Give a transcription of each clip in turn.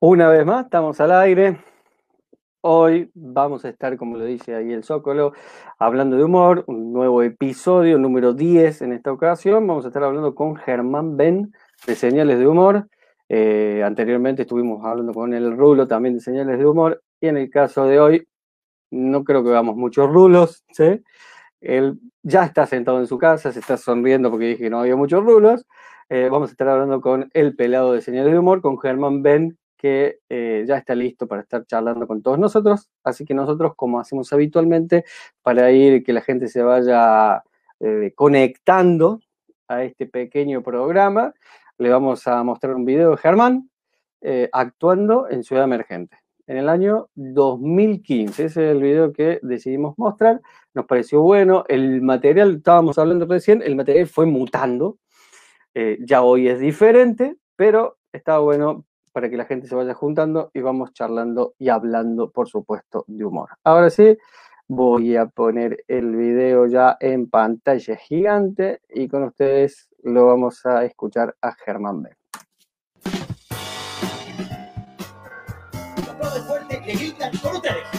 Una vez más, estamos al aire. Hoy vamos a estar, como lo dice ahí el Zócolo, hablando de humor, un nuevo episodio, número 10 en esta ocasión. Vamos a estar hablando con Germán Ben de Señales de Humor. Eh, anteriormente estuvimos hablando con el Rulo también de Señales de Humor. Y en el caso de hoy, no creo que veamos muchos rulos. Él ya está sentado en su casa, se está sonriendo porque dije que no había muchos rulos. Eh, vamos a estar hablando con el pelado de Señales de Humor, con Germán Ben, que eh, ya está listo para estar charlando con todos nosotros. Así que nosotros, como hacemos habitualmente, para ir que la gente se vaya eh, conectando a este pequeño programa, le vamos a mostrar un video de Germán actuando en Ciudad Emergente en el año 2015. Ese es el video que decidimos mostrar. Nos pareció bueno. El material, estábamos hablando recién, el material fue mutando. Eh, ya hoy es diferente, pero está bueno para que la gente se vaya juntando y vamos charlando y hablando, por supuesto, de humor. Ahora sí, voy a poner el video ya en pantalla gigante y con ustedes lo vamos a escuchar a Germán B. que gritan con ustedes.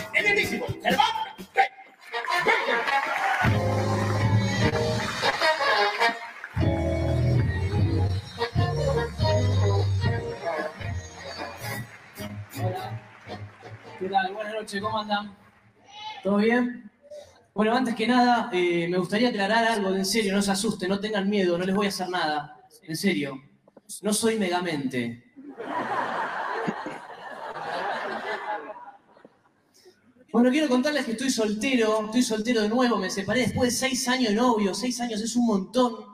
¿Qué tal? Buenas noches, ¿cómo andan? ¿Todo bien? Bueno, antes que nada, eh, me gustaría aclarar algo, en serio, no se asusten, no tengan miedo, no les voy a hacer nada. En serio, no soy megamente. Bueno, quiero contarles que estoy soltero, estoy soltero de nuevo, me separé después de seis años de novio, seis años es un montón.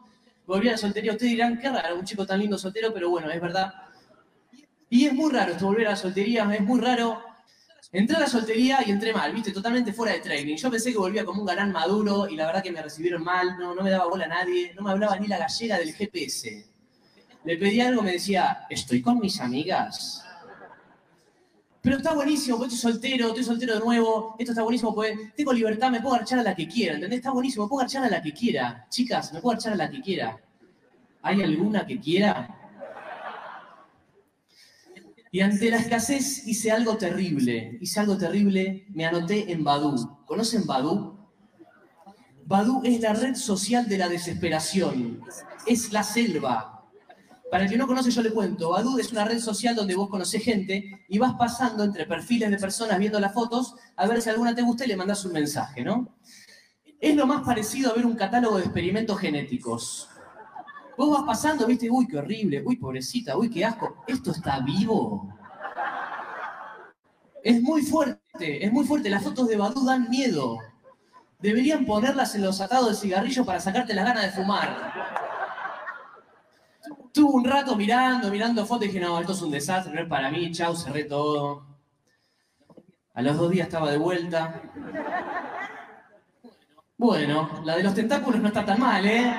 Volví a la soltería, ustedes dirán, qué raro, un chico tan lindo soltero, pero bueno, es verdad. Y es muy raro esto, volver a la soltería, es muy raro. Entré a la soltería y entré mal, viste, totalmente fuera de training. Yo pensé que volvía como un galán maduro y la verdad que me recibieron mal, no, no me daba bola a nadie, no me hablaba ni la gallega del GPS. Le pedí algo, me decía, estoy con mis amigas. Pero está buenísimo, porque estoy soltero, estoy soltero de nuevo, esto está buenísimo, porque tengo libertad, me puedo archar a la que quiera, ¿entendés? Está buenísimo, me puedo archar a la que quiera. Chicas, me puedo archar a la que quiera. ¿Hay alguna que quiera? Y ante la escasez hice algo terrible, hice algo terrible, me anoté en Badu. ¿Conocen Badu? Badu es la red social de la desesperación, es la selva, para el que no conoce, yo le cuento. Badoo es una red social donde vos conocés gente y vas pasando entre perfiles de personas viendo las fotos a ver si alguna te gusta y le mandás un mensaje, ¿no? Es lo más parecido a ver un catálogo de experimentos genéticos. Vos vas pasando, viste, uy, qué horrible, uy, pobrecita, uy, qué asco. ¿Esto está vivo? Es muy fuerte, es muy fuerte. Las fotos de Badoo dan miedo. Deberían ponerlas en los atados de cigarrillo para sacarte las ganas de fumar. Estuve un rato mirando, mirando fotos y dije, no, esto es un desastre, no es para mí, chau, cerré todo. A los dos días estaba de vuelta. Bueno, la de los tentáculos no está tan mal, ¿eh?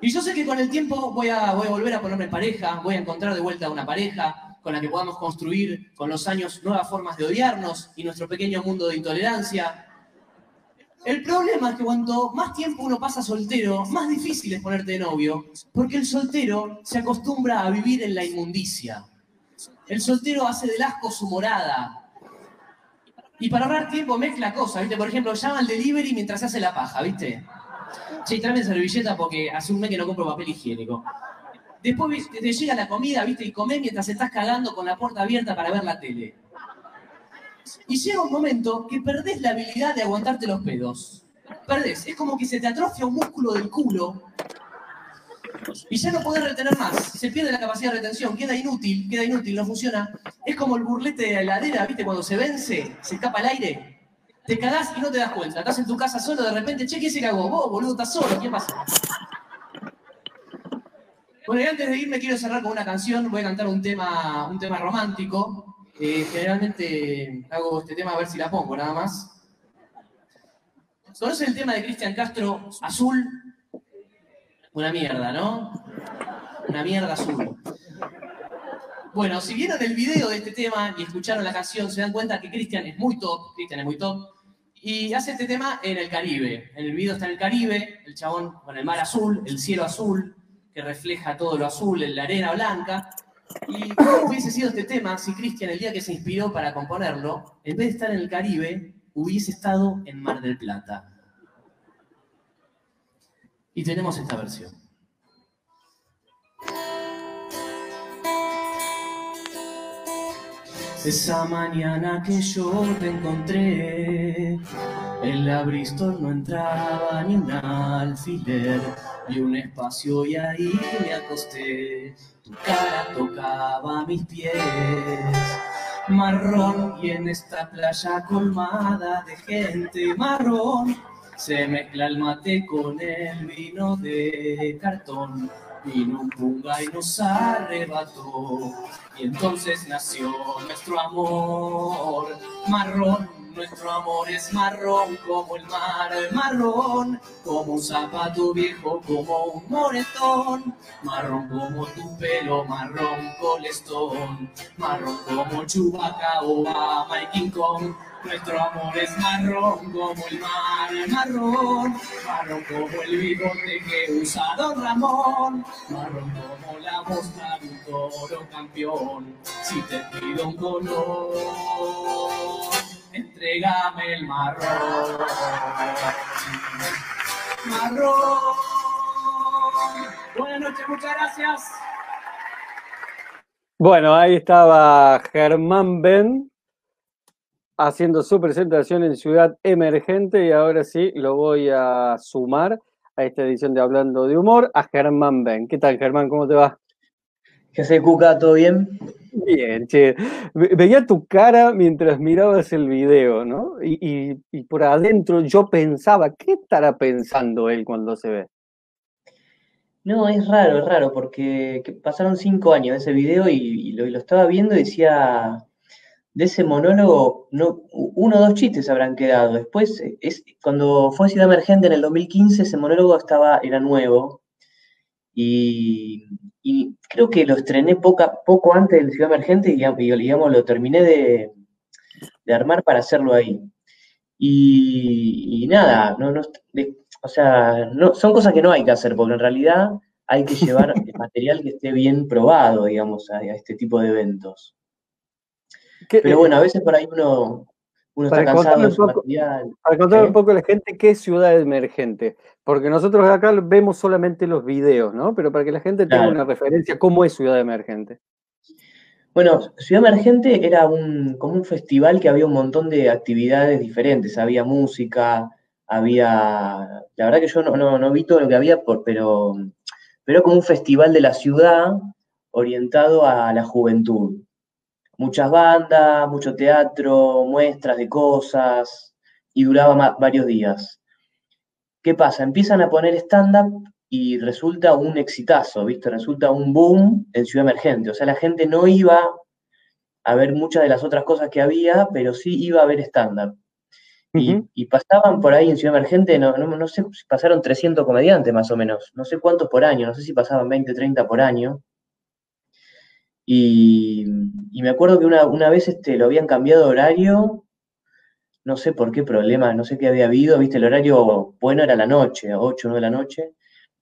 Y yo sé que con el tiempo voy a, volver a ponerme pareja, voy a encontrar de vuelta una pareja con la que podamos construir con los años nuevas formas de odiarnos y nuestro pequeño mundo de intolerancia. El problema es que cuanto más tiempo uno pasa soltero, más difícil es ponerte de novio, porque el soltero se acostumbra a vivir en la inmundicia. El soltero hace del asco su morada. Y para ahorrar tiempo mezcla cosas, ¿viste? Por ejemplo, llama al delivery mientras se hace la paja, ¿viste? Che, tráeme servilleta porque hace un mes que no compro papel higiénico. Después te llega la comida, ¿viste? Y comés mientras estás cagando con la puerta abierta para ver la tele. Y llega un momento que perdés la habilidad de aguantarte los pedos. Perdés. Es como que se te atrofia un músculo del culo y ya no podés retener más. Se pierde la capacidad de retención, queda inútil, queda inútil, no funciona. Es como el burlete de la heladera, ¿viste? Cuando se vence, se escapa el aire. Te cagás y no te das cuenta. Estás en tu casa solo, de repente, che, ¿quién se cagó? Vos, boludo, estás solo, ¿qué pasa? Bueno, y antes de irme quiero cerrar con una canción. Voy a cantar un tema, un tema romántico. Eh, generalmente hago este tema a ver si la pongo, nada más. ¿Conocen el tema de Cristian Castro, Azul? Una mierda, ¿no? Una mierda azul. Bueno, si vieron el video de este tema y escucharon la canción, se dan cuenta que Cristian es muy top, Cristian es muy top, y hace este tema en el Caribe. El video está en el Caribe, el chabón con el mar azul, el cielo azul, que refleja todo lo azul en la arena blanca, ¿Y cómo hubiese sido este tema si Cristian, el día que se inspiró para componerlo, en vez de estar en el Caribe, hubiese estado en Mar del Plata? Y tenemos esta versión. Esa mañana que yo te encontré, en la Bristol no entraba ni un alfiler, y un espacio y ahí me acosté. Tu cara tocaba mis pies, marrón, y en esta playa colmada de gente marrón, se mezcla el mate con el vino de cartón. Vino un punga y nos arrebató. Y entonces nació nuestro amor marrón. Nuestro amor es marrón como el mar, marrón como un zapato viejo, como un moretón, marrón como tu pelo, marrón colestón, marrón como Chubaca, Obama y King. Nuestro amor es marrón como el mar, marrón, marrón como el bigote que usa Don Ramón, marrón como la mosca de un toro campeón. Si te pido un color, entrégame el marrón. Marrón. Buenas noches, muchas gracias. Bueno, ahí estaba Germán Ben haciendo su presentación en Ciudad Emergente y ahora sí lo voy a sumar a esta edición de Hablando de Humor a Germán Ben. ¿Qué tal, Germán? ¿Cómo te va? ¿Qué hace, Cuca? ¿Todo bien? Bien, che. Veía tu cara mientras mirabas el video, ¿no? Y, por adentro yo pensaba, ¿qué estará pensando él cuando se ve? No, es raro, es raro, porque pasaron cinco años ese video y, lo, lo, estaba viendo y decía, de ese monólogo, no, uno o dos chistes habrán quedado. Después, es, cuando fue Ciudad Emergente en el 2015, ese monólogo estaba, era nuevo. Y, creo que lo estrené poca, poco antes de Ciudad Emergente y, digamos, lo terminé de, armar para hacerlo ahí. Y, nada, no, no, o sea, no, son cosas que no hay que hacer, porque en realidad hay que llevar material que esté bien probado, digamos, a este tipo de eventos. Pero eh, bueno, a veces por ahí uno, está cansado de su material. Para contar un poco a la gente qué es ciudad emergente, porque nosotros acá vemos solamente los videos, ¿no? Pero para que la gente tenga una referencia, ¿cómo es ciudad emergente? Bueno, Ciudad Emergente era un, como un festival que había un montón de actividades diferentes. Había música, había. La verdad que yo no, no, vi todo lo que había, por, pero, pero como un festival de la ciudad orientado a la juventud muchas bandas, mucho teatro, muestras de cosas, y duraba varios días. ¿Qué pasa? Empiezan a poner stand-up y resulta un exitazo, ¿viste? Resulta un boom en Ciudad Emergente. O sea, la gente no iba a ver muchas de las otras cosas que había, pero sí iba a ver stand-up. y, pasaban por ahí en Ciudad Emergente, no, no, no sé, pasaron 300 comediantes más o menos, no sé cuántos por año, no sé si pasaban 20, 30 por año. Y, me acuerdo que una, vez este, lo habían cambiado de horario, no sé por qué problema, no sé qué había habido, viste, el horario bueno era la noche, a 8 o 9 de la noche,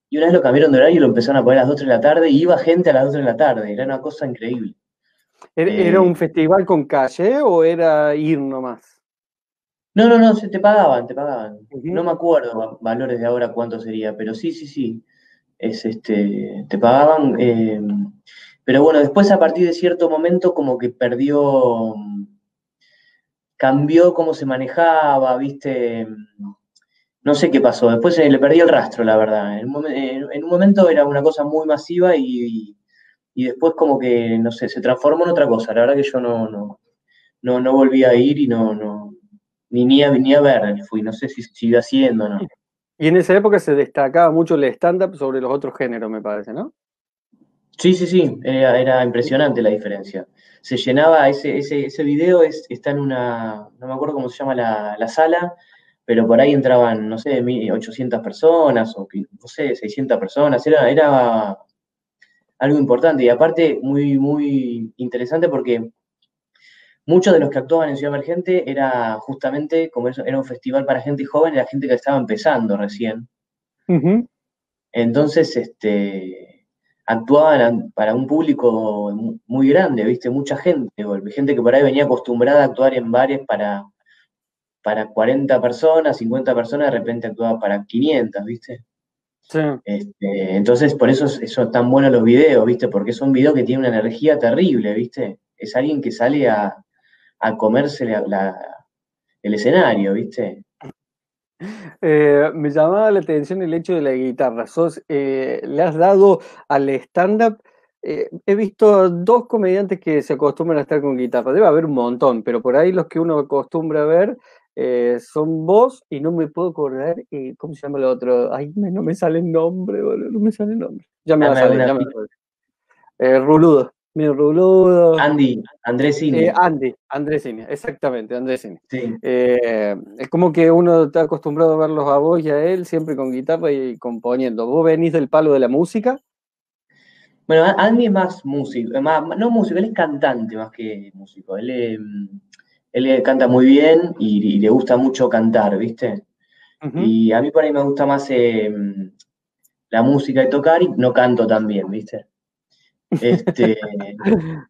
y una vez lo cambiaron de horario y lo empezaron a poner a las 2 de la tarde, y iba gente a las 2 de la tarde, era una cosa increíble. ¿Era, eh, un festival con calle o era ir nomás? No, no, no, se te pagaban, te pagaban. No me acuerdo valores de ahora cuánto sería, pero sí, sí, sí. Es este, te pagaban. Eh, pero bueno, después a partir de cierto momento como que perdió, cambió cómo se manejaba, viste, no sé qué pasó, después le perdí el rastro, la verdad. En un, momento era una cosa muy masiva y, después como que, no sé, se transformó en otra cosa. La verdad que yo no, no, no, no volví a ir y no, no, ni, ni, a, ni a ver fui, no sé si sigue haciendo o no. Y en esa época se destacaba mucho el stand-up sobre los otros géneros, me parece, ¿no? Sí, sí, sí, era, impresionante la diferencia. Se llenaba, ese, ese, ese video es, está en una, no me acuerdo cómo se llama la, sala, pero por ahí entraban, no sé, 800 personas o, no sé, 600 personas, era, era algo importante y aparte muy, muy interesante porque muchos de los que actuaban en Ciudad Emergente era justamente, como eso, era un festival para gente joven, era gente que estaba empezando recién. Entonces, este actuaban para un público muy grande, ¿viste? Mucha gente, gente que por ahí venía acostumbrada a actuar en bares para, para 40 personas, 50 personas, de repente actuaba para 500, ¿viste? Sí. Este, entonces, por eso son tan buenos los videos, ¿viste? Porque son videos que tienen una energía terrible, ¿viste? Es alguien que sale a, comerse el escenario, ¿viste? Eh, me llamaba la atención el hecho de la guitarra. Sos, eh, le has dado al stand-up. Eh, he visto dos comediantes que se acostumbran a estar con guitarra. Debe haber un montón, pero por ahí los que uno acostumbra a ver son vos y no me puedo acordar. ¿Cómo se llama el otro? Ay, no me sale el nombre, no me sale el nombre. Ya me va a salir, ya me Ruludo. Mi ruludo. Andy, Andresini. Eh, Andy, Andresini, exactamente, Andresini. Sí. Eh, es como que uno está acostumbrado a verlos a vos y a él siempre con guitarra y componiendo. ¿Vos venís del palo de la música? Bueno, Andy es más músico, no músico, él es cantante más que músico. Él, em, él canta muy bien y, le gusta mucho cantar, ¿viste? Y a mí por ahí me gusta más em, la música y tocar y no canto tan bien, ¿viste? Este,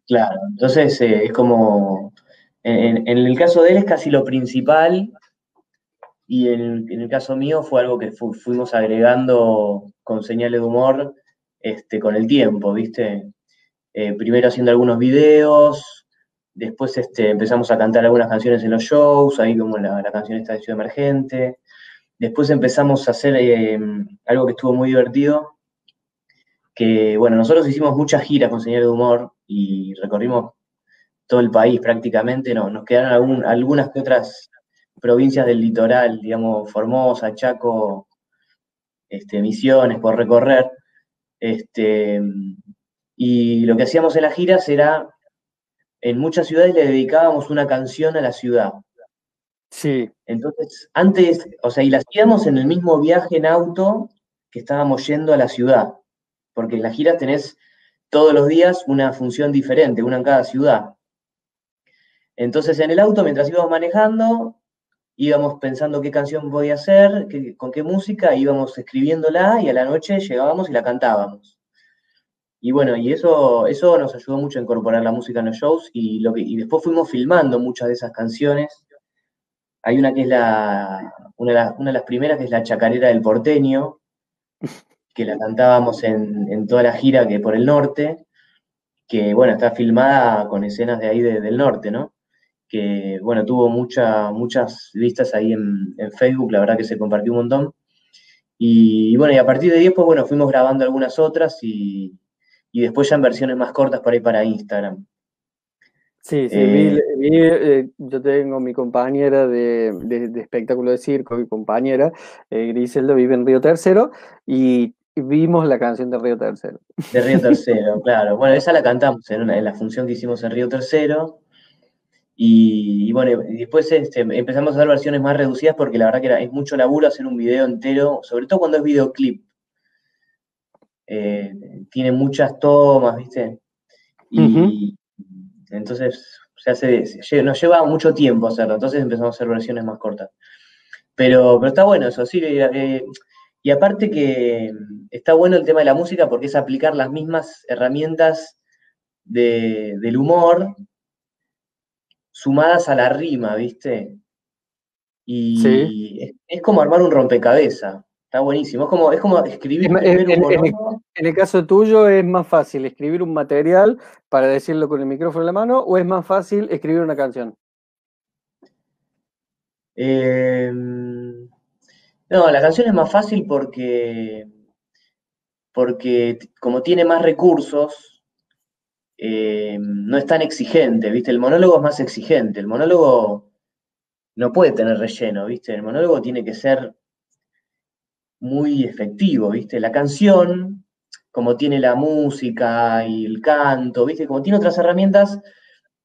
claro, entonces eh, es como, en, el caso de él es casi lo principal y en, el caso mío fue algo que fuimos agregando con señales de humor este, con el tiempo, ¿viste? Eh, primero haciendo algunos videos, después este, empezamos a cantar algunas canciones en los shows, ahí como la, canción esta de Ciudad Emergente, después empezamos a hacer eh, algo que estuvo muy divertido, que, bueno, nosotros hicimos muchas giras con Señal de Humor y recorrimos todo el país prácticamente, no, nos quedaron algunas que otras provincias del litoral, digamos, Formosa, Chaco, este, Misiones, por recorrer. Este, y lo que hacíamos en las giras era, en muchas ciudades le dedicábamos una canción a la ciudad. Sí. Entonces, antes, o sea, y la hacíamos en el mismo viaje en auto que estábamos yendo a la ciudad porque en las giras tenés todos los días una función diferente, una en cada ciudad. Entonces en el auto, mientras íbamos manejando, íbamos pensando qué canción podía hacer, con qué música, íbamos escribiéndola y a la noche llegábamos y la cantábamos. Y bueno, y eso, eso nos ayudó mucho a incorporar la música en los shows y, lo que, y después fuimos filmando muchas de esas canciones. Hay una que es la, una de las primeras que es la chacarera del porteño, que la cantábamos en, toda la gira que por el norte, que bueno, está filmada con escenas de ahí del norte, ¿no? Que bueno, tuvo muchas vistas ahí en, Facebook, la verdad que se compartió un montón. Y, bueno, y a partir de ahí, pues bueno, fuimos grabando algunas otras y, después ya en versiones más cortas para ir para Instagram. Sí, sí, eh, eh, yo tengo mi compañera de, espectáculo de circo, mi compañera, eh, Griselda, vive en Río Tercero, y vimos la canción de Río Tercero. De Río Tercero, claro. Bueno, esa la cantamos en, la función que hicimos en Río Tercero. Y, bueno, después este, empezamos a dar versiones más reducidas porque la verdad que es mucho laburo hacer un video entero, sobre todo cuando es videoclip. Eh, tiene muchas tomas, ¿viste? Y entonces se hace, nos lleva mucho tiempo hacerlo, entonces empezamos a hacer versiones más cortas. Pero, pero está bueno eso, sí. Eh, y aparte que está bueno el tema de la música porque es aplicar las mismas herramientas del humor sumadas a la rima, ¿viste? Y es, como armar un rompecabezas. Está buenísimo. Es como, es como escribir. En, en, el, caso tuyo, ¿es más fácil escribir un material para decirlo con el micrófono en la mano o es más fácil escribir una canción? Eh, no, la canción es más fácil porque, porque como tiene más recursos, eh, no es tan exigente, ¿viste? El monólogo es más exigente. El monólogo no puede tener relleno, ¿viste? El monólogo tiene que ser muy efectivo, ¿viste? La canción, como tiene la música y el canto, ¿viste? Como tiene otras herramientas,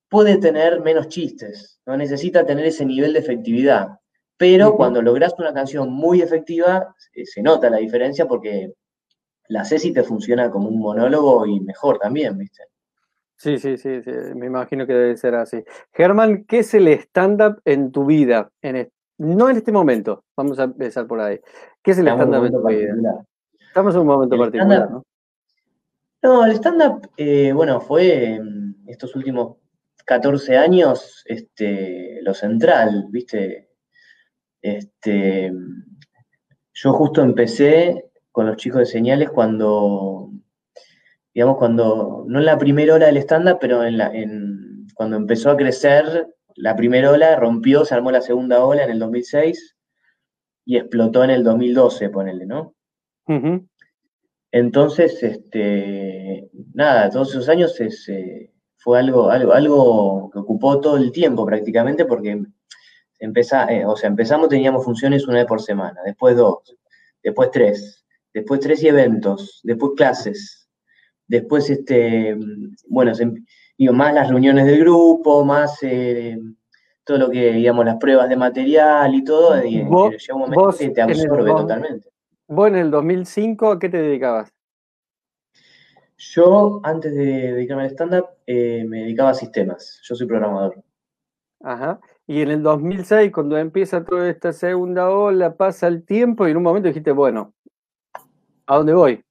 puede tener menos chistes, no necesita tener ese nivel de efectividad. Pero cuando logras una canción muy efectiva, eh, se nota la diferencia porque la Ceci te funciona como un monólogo y mejor también, ¿viste? Sí, sí, sí, me imagino que debe ser así. Germán, ¿qué es el stand-up en tu vida? En no en este momento, vamos a empezar por ahí. ¿Qué es el stand-up en tu vida? Estamos en un momento particular, ¿no? No, el stand-up, eh, bueno, fue estos últimos 14 años este, lo central, ¿viste? Este, yo justo empecé con los chicos de señales cuando, digamos, cuando, no en la primera hora del stand-up, pero en la, en, cuando empezó a crecer, la primera ola rompió, se armó la segunda ola en el 2006 y explotó en el 2012, ponele, ¿no? Entonces, este, nada, todos esos años eh, fue algo, algo, algo que ocupó todo el tiempo prácticamente porque empezá, eh, o sea, empezamos, teníamos funciones una vez por semana, después dos, después tres, después tres y eventos, después clases, después, este, bueno, digo, más las reuniones del grupo, más eh, todo lo que, digamos, las pruebas de material y todo, y, llega un momento que te absorbe totalmente. ¿Vos en el 2005 a qué te dedicabas? Yo, antes de dedicarme al stand-up, eh, me dedicaba a sistemas. Yo soy programador. Ajá. Y en el 2006, cuando empieza toda esta segunda ola, pasa el tiempo y en un momento dijiste, bueno, ¿a dónde voy?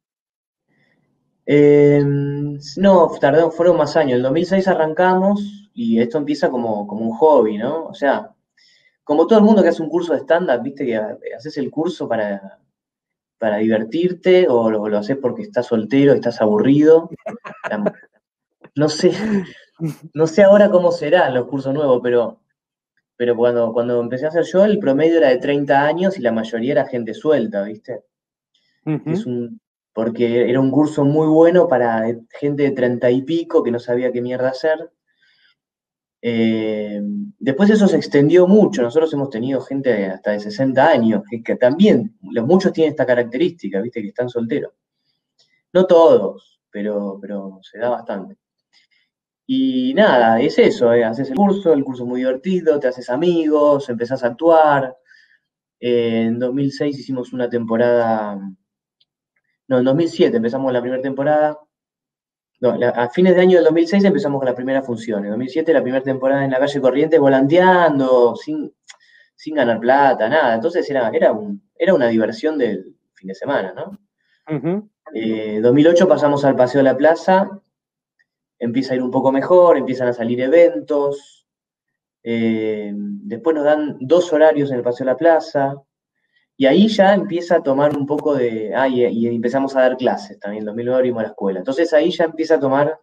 Em, no, tardó, fueron más años. El 2006 arrancamos y esto empieza como, como un hobby, ¿no? O sea, como todo el mundo que hace un curso de stand-up, viste que haces el curso para, para divertirte o lo, lo haces porque estás soltero, estás aburrido. No sé, no sé ahora cómo serán los cursos nuevos, pero, pero cuando, cuando empecé a hacer yo, el promedio era de 30 años y la mayoría era gente suelta, ¿viste? es un, porque era un curso muy bueno para gente de 30 y pico que no sabía qué mierda hacer. Eh, después eso se extendió mucho. Nosotros hemos tenido gente hasta de 60 años, que, también, los muchos tienen esta característica, ¿viste? Que están solteros. No todos, pero, pero se da bastante. Y nada, es eso, ¿eh? haces el curso, el curso es muy divertido, te haces amigos, empezás a actuar. Eh, en 2006 hicimos una temporada, no, en 2007 empezamos la primera temporada, no, a fines de año del 2006 empezamos con la primera función. En 2007 la primera temporada en la calle Corrientes volanteando, sin, sin ganar plata, nada. Entonces era, era, un, era una diversión del fin de semana, ¿no? En 2008 eh, pasamos al Paseo de la Plaza, empieza a ir un poco mejor, empiezan a salir eventos. Eh, después nos dan dos horarios en el Paseo de la Plaza. Y ahí ya empieza a tomar un poco de. Ah, y, empezamos a dar clases también. En 2009 abrimos la escuela. Entonces ahí ya empieza a tomar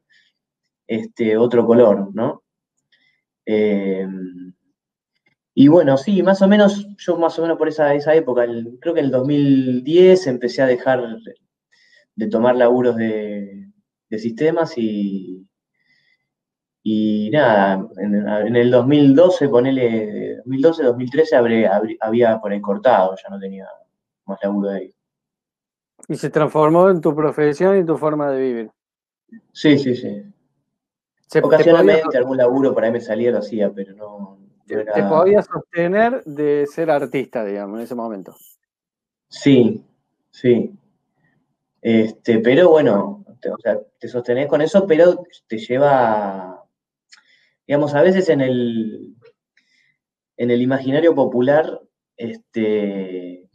este, otro color, ¿no? Eh, y bueno, sí, más o menos, yo más o menos por esa, esa época, creo que en el 2010 empecé a dejar de tomar laburos de, sistemas y, y nada, en, el 2012, ponele, 2012, 2013 había por ahí cortado, ya no tenía más laburo de ahí. Y se transformó en tu profesión y tu forma de vivir. Sí, sí, sí. Ocasionalmente algún laburo por ahí me salía, lo hacía, pero no. Te podías sostener de ser artista, digamos, en ese momento. Sí, sí. Este, pero bueno, te, o sea, te sostenés con eso, pero te lleva, digamos, a veces en el, en el imaginario popular, este,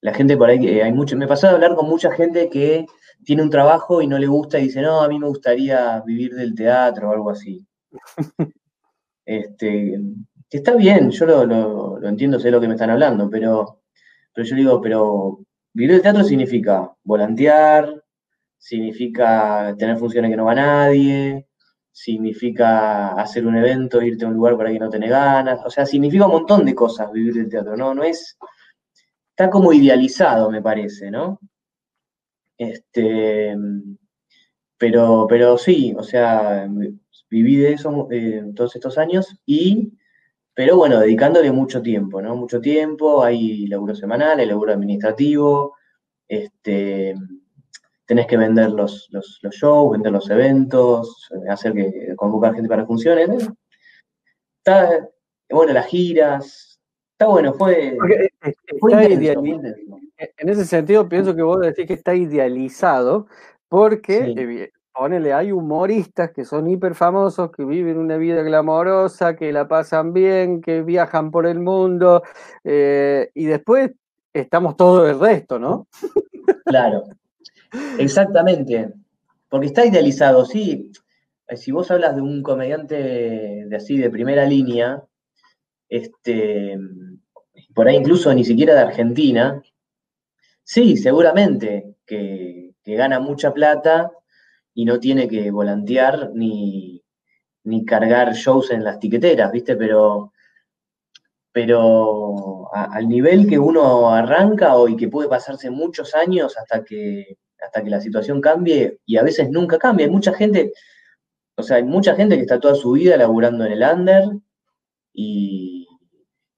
la gente por ahí, hay mucho, me pasó de hablar con mucha gente que tiene un trabajo y no le gusta y dice, no, a mí me gustaría vivir del teatro o algo así. este, está bien, yo lo, entiendo, sé lo que me están hablando, pero, pero yo digo, pero vivir del teatro significa volantear, significa tener funciones que no va nadie, significa hacer un evento, irte a un lugar para que no tenés ganas, o sea, significa un montón de cosas vivir del teatro, ¿no? No es, está como idealizado, me parece, ¿no? Este, pero, pero sí, o sea, viví de eso eh, todos estos años y, pero bueno, dedicándole mucho tiempo, ¿no? Mucho tiempo, hay laburo semanal, hay laburo administrativo, este, tenés que vender los, los, shows, vender los eventos, hacer que convocar gente para funciones. Está, bueno, las giras. Está bueno, fue. en ese sentido, pienso que vos decís que está idealizado, porque eh, ponele, hay humoristas que son hiper famosos, que viven una vida glamorosa, que la pasan bien, que viajan por el mundo, eh, y después estamos todo el resto, ¿no? Claro. Exactamente. porque está idealizado, sí. Eh, si vos hablas de un comediante de así de primera línea, este, por ahí incluso ni siquiera de Argentina, sí, seguramente que, gana mucha plata y no tiene que volantear ni, ni cargar shows en las tiqueteras, ¿viste? Pero, pero al nivel que uno arranca hoy, que puede pasarse muchos años hasta que, hasta que la situación cambie, y a veces nunca cambia. Hay mucha gente, o sea, hay mucha gente que está toda su vida laburando en el under y,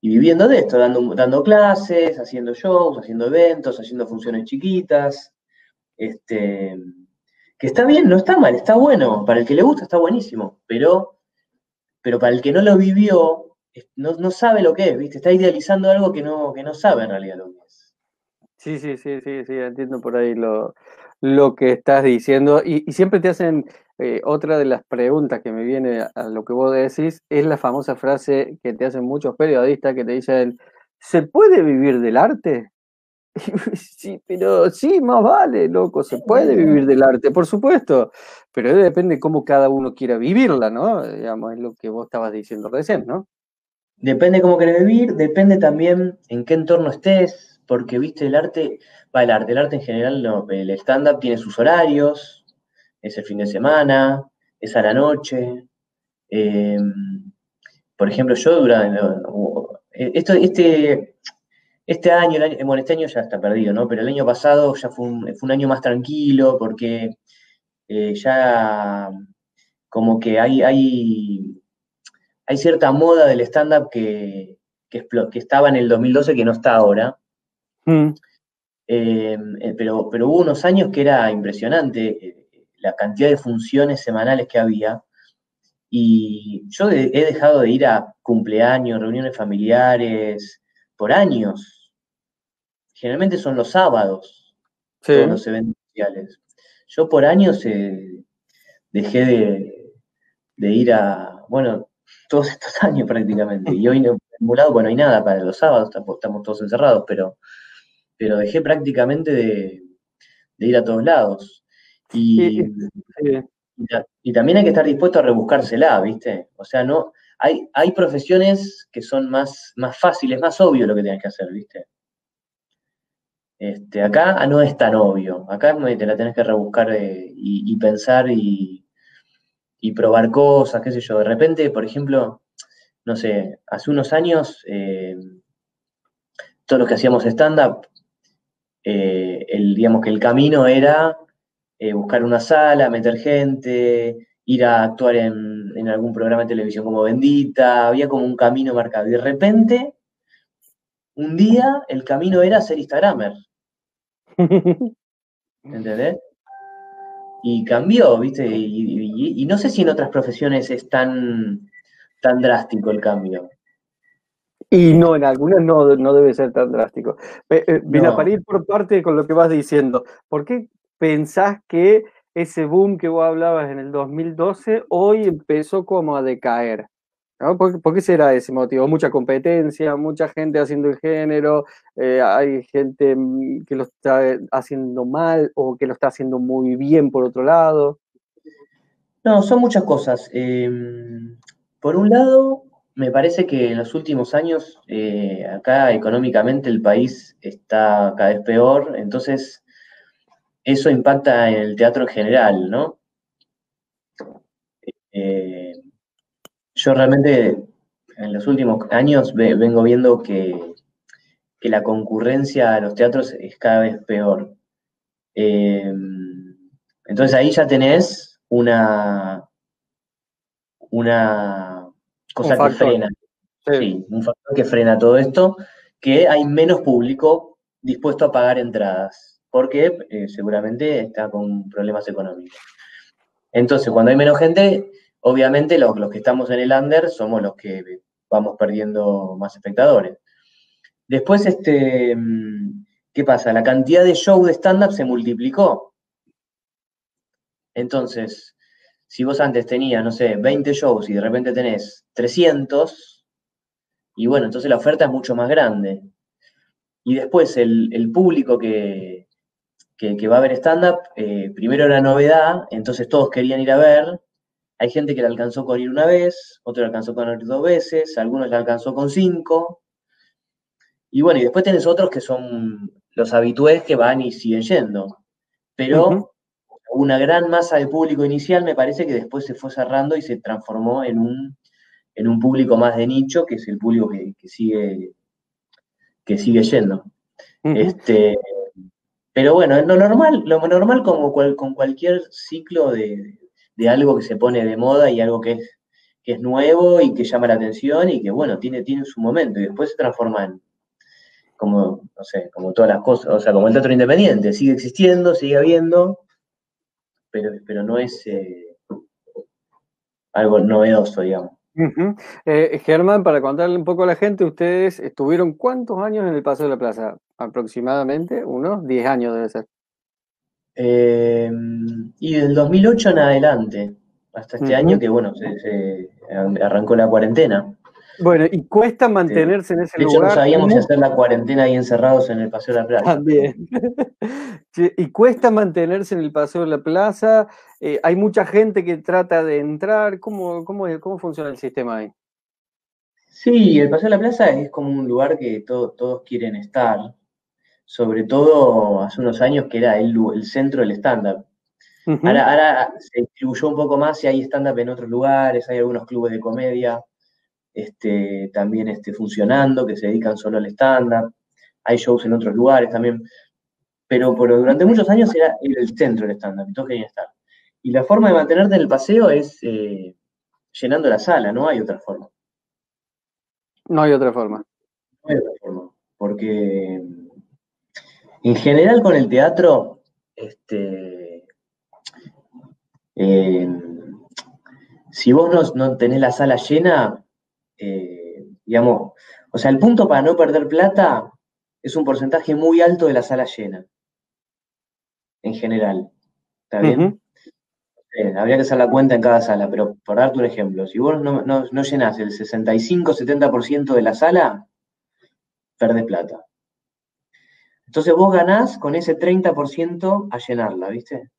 viviendo de esto, dando, dando clases, haciendo shows, haciendo eventos, haciendo funciones chiquitas. Este, que está bien, no está mal, está bueno. Para el que le gusta está buenísimo, pero, pero para el que no lo vivió, no, sabe lo que es, ¿viste? Está idealizando algo que no, que no sabe en realidad lo que es. Sí, sí, sí, sí, sí, entiendo por ahí lo, lo que estás diciendo. Y, siempre te hacen, eh, otra de las preguntas que me viene a, lo que vos decís, es la famosa frase que te hacen muchos periodistas que te dicen, ¿se puede vivir del arte? Sí, pero sí, más vale, loco, se puede vivir del arte, por supuesto, pero depende cómo cada uno quiera vivirla, ¿no? Digamos, es lo que vos estabas diciendo recién, ¿no? Depende cómo querés vivir, depende también en qué entorno estés, porque, viste, el arte, va, el arte, el arte en general, el stand-up tiene sus horarios, es el fin de semana, es a la noche. Em, por ejemplo, yo durante, esto, este, este año, bueno, este año ya está perdido, ¿no? Pero el año pasado ya fue un, año más tranquilo porque eh, ya como que hay, hay, hay cierta moda del stand-up que, que, estaba en el 2012 que no está ahora. Mm. Eh, eh, pero, pero hubo unos años que era impresionante la cantidad de funciones semanales que había. Y yo he dejado de ir a cumpleaños, reuniones familiares, por años. Generalmente son los sábados, los eventos sociales. Yo por años eh, dejé de, ir a, bueno, todos estos años prácticamente. Y hoy en un lado, bueno, hay nada para los sábados, estamos todos encerrados, pero, pero dejé prácticamente de, ir a todos lados. Y, y, también hay que estar dispuesto a rebuscársela, ¿viste? O sea, no, hay, profesiones que son más, más fáciles, más obvio lo que tienes que hacer, ¿viste? Este, acá no es tan obvio. Acá te la tenés que rebuscar eh, y, pensar y, probar cosas, qué sé yo. De repente, por ejemplo, no sé, hace unos años, eh, todos los que hacíamos stand-up, eh, digamos que el camino era buscar una sala, meter gente, ir a actuar en, algún programa de televisión como Bendita, había como un camino marcado. Y de repente, un día, el camino era ser Instagramer. ¿Entendés? Y cambió, ¿viste? Y, no sé si en otras profesiones es tan, tan drástico el cambio. Y no, en algunas no, no debe ser tan drástico. Eh, para ir por parte con lo que vas diciendo, ¿por qué pensás que ese boom que vos hablabas en el 2012, hoy empezó como a decaer. ¿Por, qué será ese motivo? Mucha competencia, mucha gente haciendo el género, eh, hay gente mm, que lo está haciendo mal o que lo está haciendo muy bien por otro lado. No, son muchas cosas. Em, por un lado, me parece que en los últimos años, eh, acá económicamente el país está cada vez peor, entonces eso impacta en el teatro en general, ¿no? Eh, yo realmente en los últimos años vengo viendo que, la concurrencia a los teatros es cada vez peor. Eh, entonces ahí ya tenés una, una cosa que frena. sí, un factor que frena todo esto, que hay menos público dispuesto a pagar entradas porque eh, seguramente está con problemas económicos. Entonces, cuando hay menos gente, obviamente los, que estamos en el under somos los que vamos perdiendo más espectadores. Después, este, mm, ¿qué pasa? La cantidad de shows de stand-up se multiplicó. Entonces, si vos antes tenías, no sé, 20 shows y de repente tenés 300, y bueno, entonces la oferta es mucho más grande. Y después el público que, que, va a haber stand-up, eh, primero era novedad, entonces todos querían ir a ver. Hay gente que la alcanzó con ir una vez, otro la alcanzó con ir dos veces, algunos la alcanzó con cinco. Y bueno, y después tenés otros que son los habitués que van y siguen yendo. Pero una gran masa de público inicial me parece que después se fue cerrando y se transformó en un, en un público más de nicho, que es el público que, sigue, que sigue yendo. este, pero bueno, lo normal, lo normal como con cualquier ciclo de, algo que se pone de moda y algo que es, que es nuevo y que llama la atención y que bueno, tiene, tiene su momento y después se transforma en, como, no sé, como todas las cosas, o sea, como el teatro independiente, sigue existiendo, sigue habiendo, pero, pero no es eh, algo novedoso, digamos. Eh, Germán, para contarle un poco a la gente, ustedes estuvieron cuántos años en el Paseo de la Plaza? Aproximadamente unos 10 años debe ser. Eh, y del 2008 en adelante, hasta este año que, bueno, se, arrancó la cuarentena. Bueno, y cuesta mantenerse en ese lugar. De hecho, no sabíamos si hacer la cuarentena ahí encerrados en el Paseo de la Plaza. También. y cuesta mantenerse en el Paseo de la Plaza. Eh, hay mucha gente que trata de entrar. ¿Cómo, cómo, cómo funciona el sistema ahí? Sí, el Paseo de la Plaza es como un lugar que todos quieren estar. Sobre todo hace unos años que era el, centro del stand-up. ahora, ahora se distribuyó un poco más y hay stand-up en otros lugares, hay algunos clubes de comedia este, también este, funcionando, que se dedican solo al stand-up. Hay shows en otros lugares también. Pero, pero durante muchos años era el centro del stand-up, y todos querían estar. Y la forma de mantenerte en el paseo es eh, llenando la sala, no hay otra forma. No hay otra forma. No hay otra forma. Porque en general con el teatro, este, eh, si vos no, tenés la sala llena, eh, digamos, o sea, el punto para no perder plata es un porcentaje muy alto de la sala llena, en general. ¿Está bien? Eh, habría que hacer la cuenta en cada sala, pero por darte un ejemplo, si vos no, no, no llenás el 65-70% de la sala, perdés plata. Entonces vos ganás con ese 30% a llenarla, ¿viste?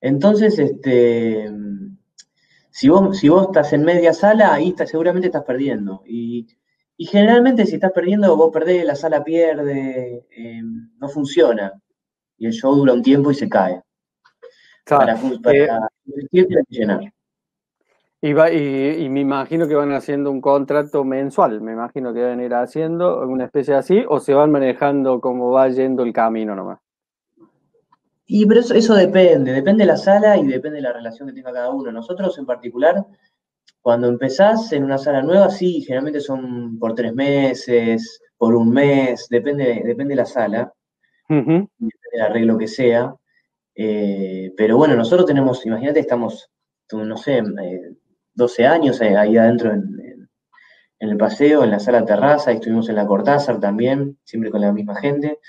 Entonces, este, si vos, si vos estás en media sala, ahí seguramente estás perdiendo. Y, generalmente si estás perdiendo, vos perdés, la sala pierde, eh, no funciona. Y el show dura un tiempo y se cae. para, para eh, llenar. Y, va, y, me imagino que van haciendo un contrato mensual, me imagino que van a ir haciendo una especie así, o se van manejando como va yendo el camino nomás. Y pero eso, depende, depende de la sala y depende de la relación que tenga cada uno. Nosotros en particular, cuando empezás en una sala nueva, sí, generalmente son por tres meses, por un mes, depende, depende de la sala, depende del arreglo que sea. Eh, pero bueno, nosotros tenemos, imagínate, estamos, no sé, 12 eh, años ahí adentro en, en, el paseo, en la sala terraza, estuvimos en la Cortázar también, siempre con la misma gente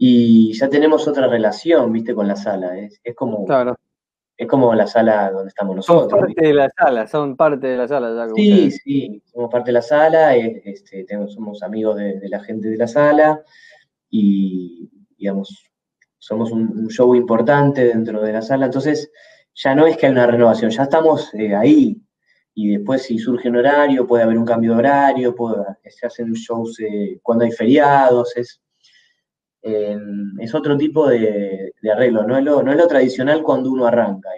y ya tenemos otra relación, viste, con la sala. Es, como, es como la sala donde estamos nosotros. Son parte de la sala, son parte de la sala. sí, sí, somos parte de la sala, este, tenemos, somos amigos de, la gente de la sala y, digamos, somos un, show importante dentro de la sala. Entonces, ya no es que hay una renovación, ya estamos eh, ahí. Y después, si surge un horario, puede haber un cambio de horario, puede, se hacen shows eh, cuando hay feriados, es es otro tipo de, arreglo, no es, lo, no es, lo, tradicional cuando uno arranca.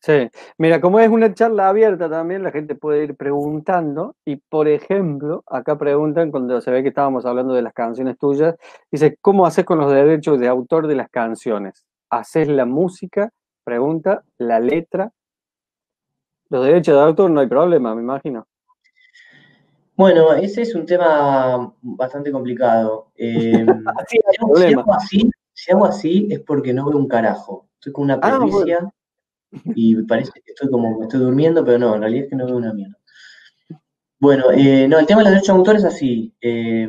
Sí, mira, como es una charla abierta también, la gente puede ir preguntando y, por ejemplo, acá preguntan, cuando se ve que estábamos hablando de las canciones tuyas, dice, ¿cómo haces con los derechos de autor de las canciones? ¿Haces la música? Pregunta, la letra. Los derechos de autor no hay problema, me imagino. Bueno, ese es un tema bastante complicado. Eh, si, hago así, si, hago así, es porque no veo un carajo. Estoy con una ah, pericia y parece que estoy como estoy durmiendo, pero no, en realidad es que no veo una mierda. Bueno, eh, no, el tema de los derechos de autor es así. Eh,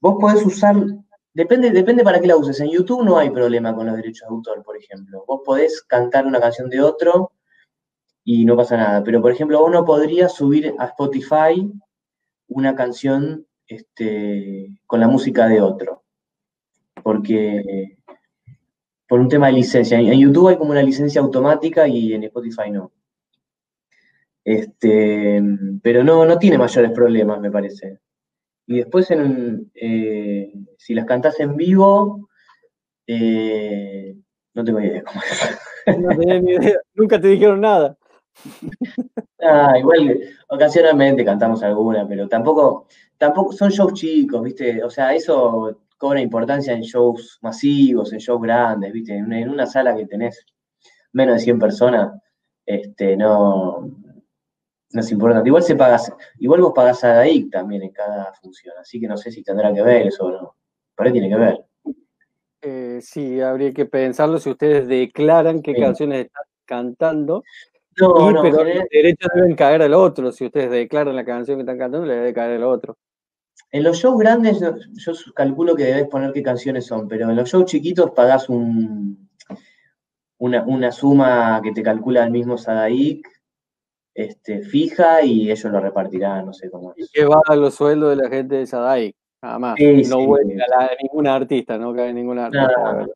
vos podés usar, depende, depende para qué la uses. En YouTube no hay problema con los derechos de autor, por ejemplo. Vos podés cantar una canción de otro y no pasa nada. Pero, por ejemplo, uno podría subir a Spotify una canción este, con la música de otro. Porque por un tema de licencia. En YouTube hay como una licencia automática y en Spotify no. Este, pero no, no tiene mayores problemas, me parece. Y después, en, eh, si las cantás en vivo, eh, no tengo idea cómo es. No tenía ni idea. Nunca te dijeron nada. Ah, igual, ocasionalmente cantamos alguna, pero tampoco, tampoco son shows chicos, ¿viste? O sea, eso cobra importancia en shows masivos, en shows grandes, ¿viste? En, una sala que tenés menos de 100 personas, este, no, no es importante. Igual se paga, igual vos pagás a DAIC también en cada función, así que no sé si tendrá que ver eso o no. Pero tiene que ver. Eh, sí, habría que pensarlo si ustedes declaran qué canciones están cantando. No, no, pero los derechos deben caer al otro. Si ustedes declaran la canción que están cantando, le debe caer al otro. En los shows grandes, yo, calculo que debes poner qué canciones son, pero en los shows chiquitos pagás un, una, suma que te calcula el mismo Sadaic este, fija y ellos lo repartirán, no sé cómo es. Y que va a los sueldos de la gente de Sadaic, nada más. no vuelve a, ninguna artista, no cae ninguna artista.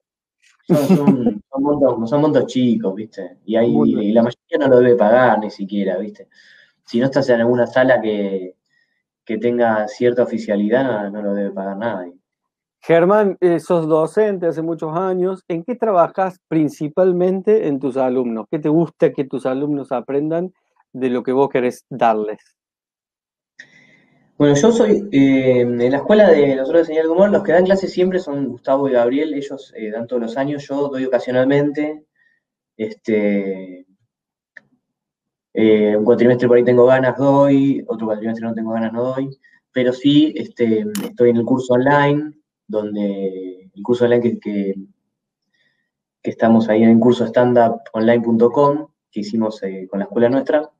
Son, son, montos, chicos, ¿viste? Y, hay, y la mayoría no lo debe pagar ni siquiera, ¿viste? Si no estás en alguna sala que, que tenga cierta oficialidad, no, lo debe pagar nadie. Germán, eh, sos docente hace muchos años. ¿En qué trabajas principalmente en tus alumnos? ¿Qué te gusta que tus alumnos aprendan de lo que vos querés darles? Bueno, yo soy eh, en la escuela de los de señal humor, los que dan clases siempre son Gustavo y Gabriel, ellos eh, dan todos los años, yo doy ocasionalmente, este, eh, un cuatrimestre por ahí tengo ganas, doy, otro cuatrimestre no tengo ganas, no doy, pero sí este, estoy en el curso online, donde el curso online que, que, que estamos ahí en el curso standuponline.com, que hicimos con la escuela nuestra,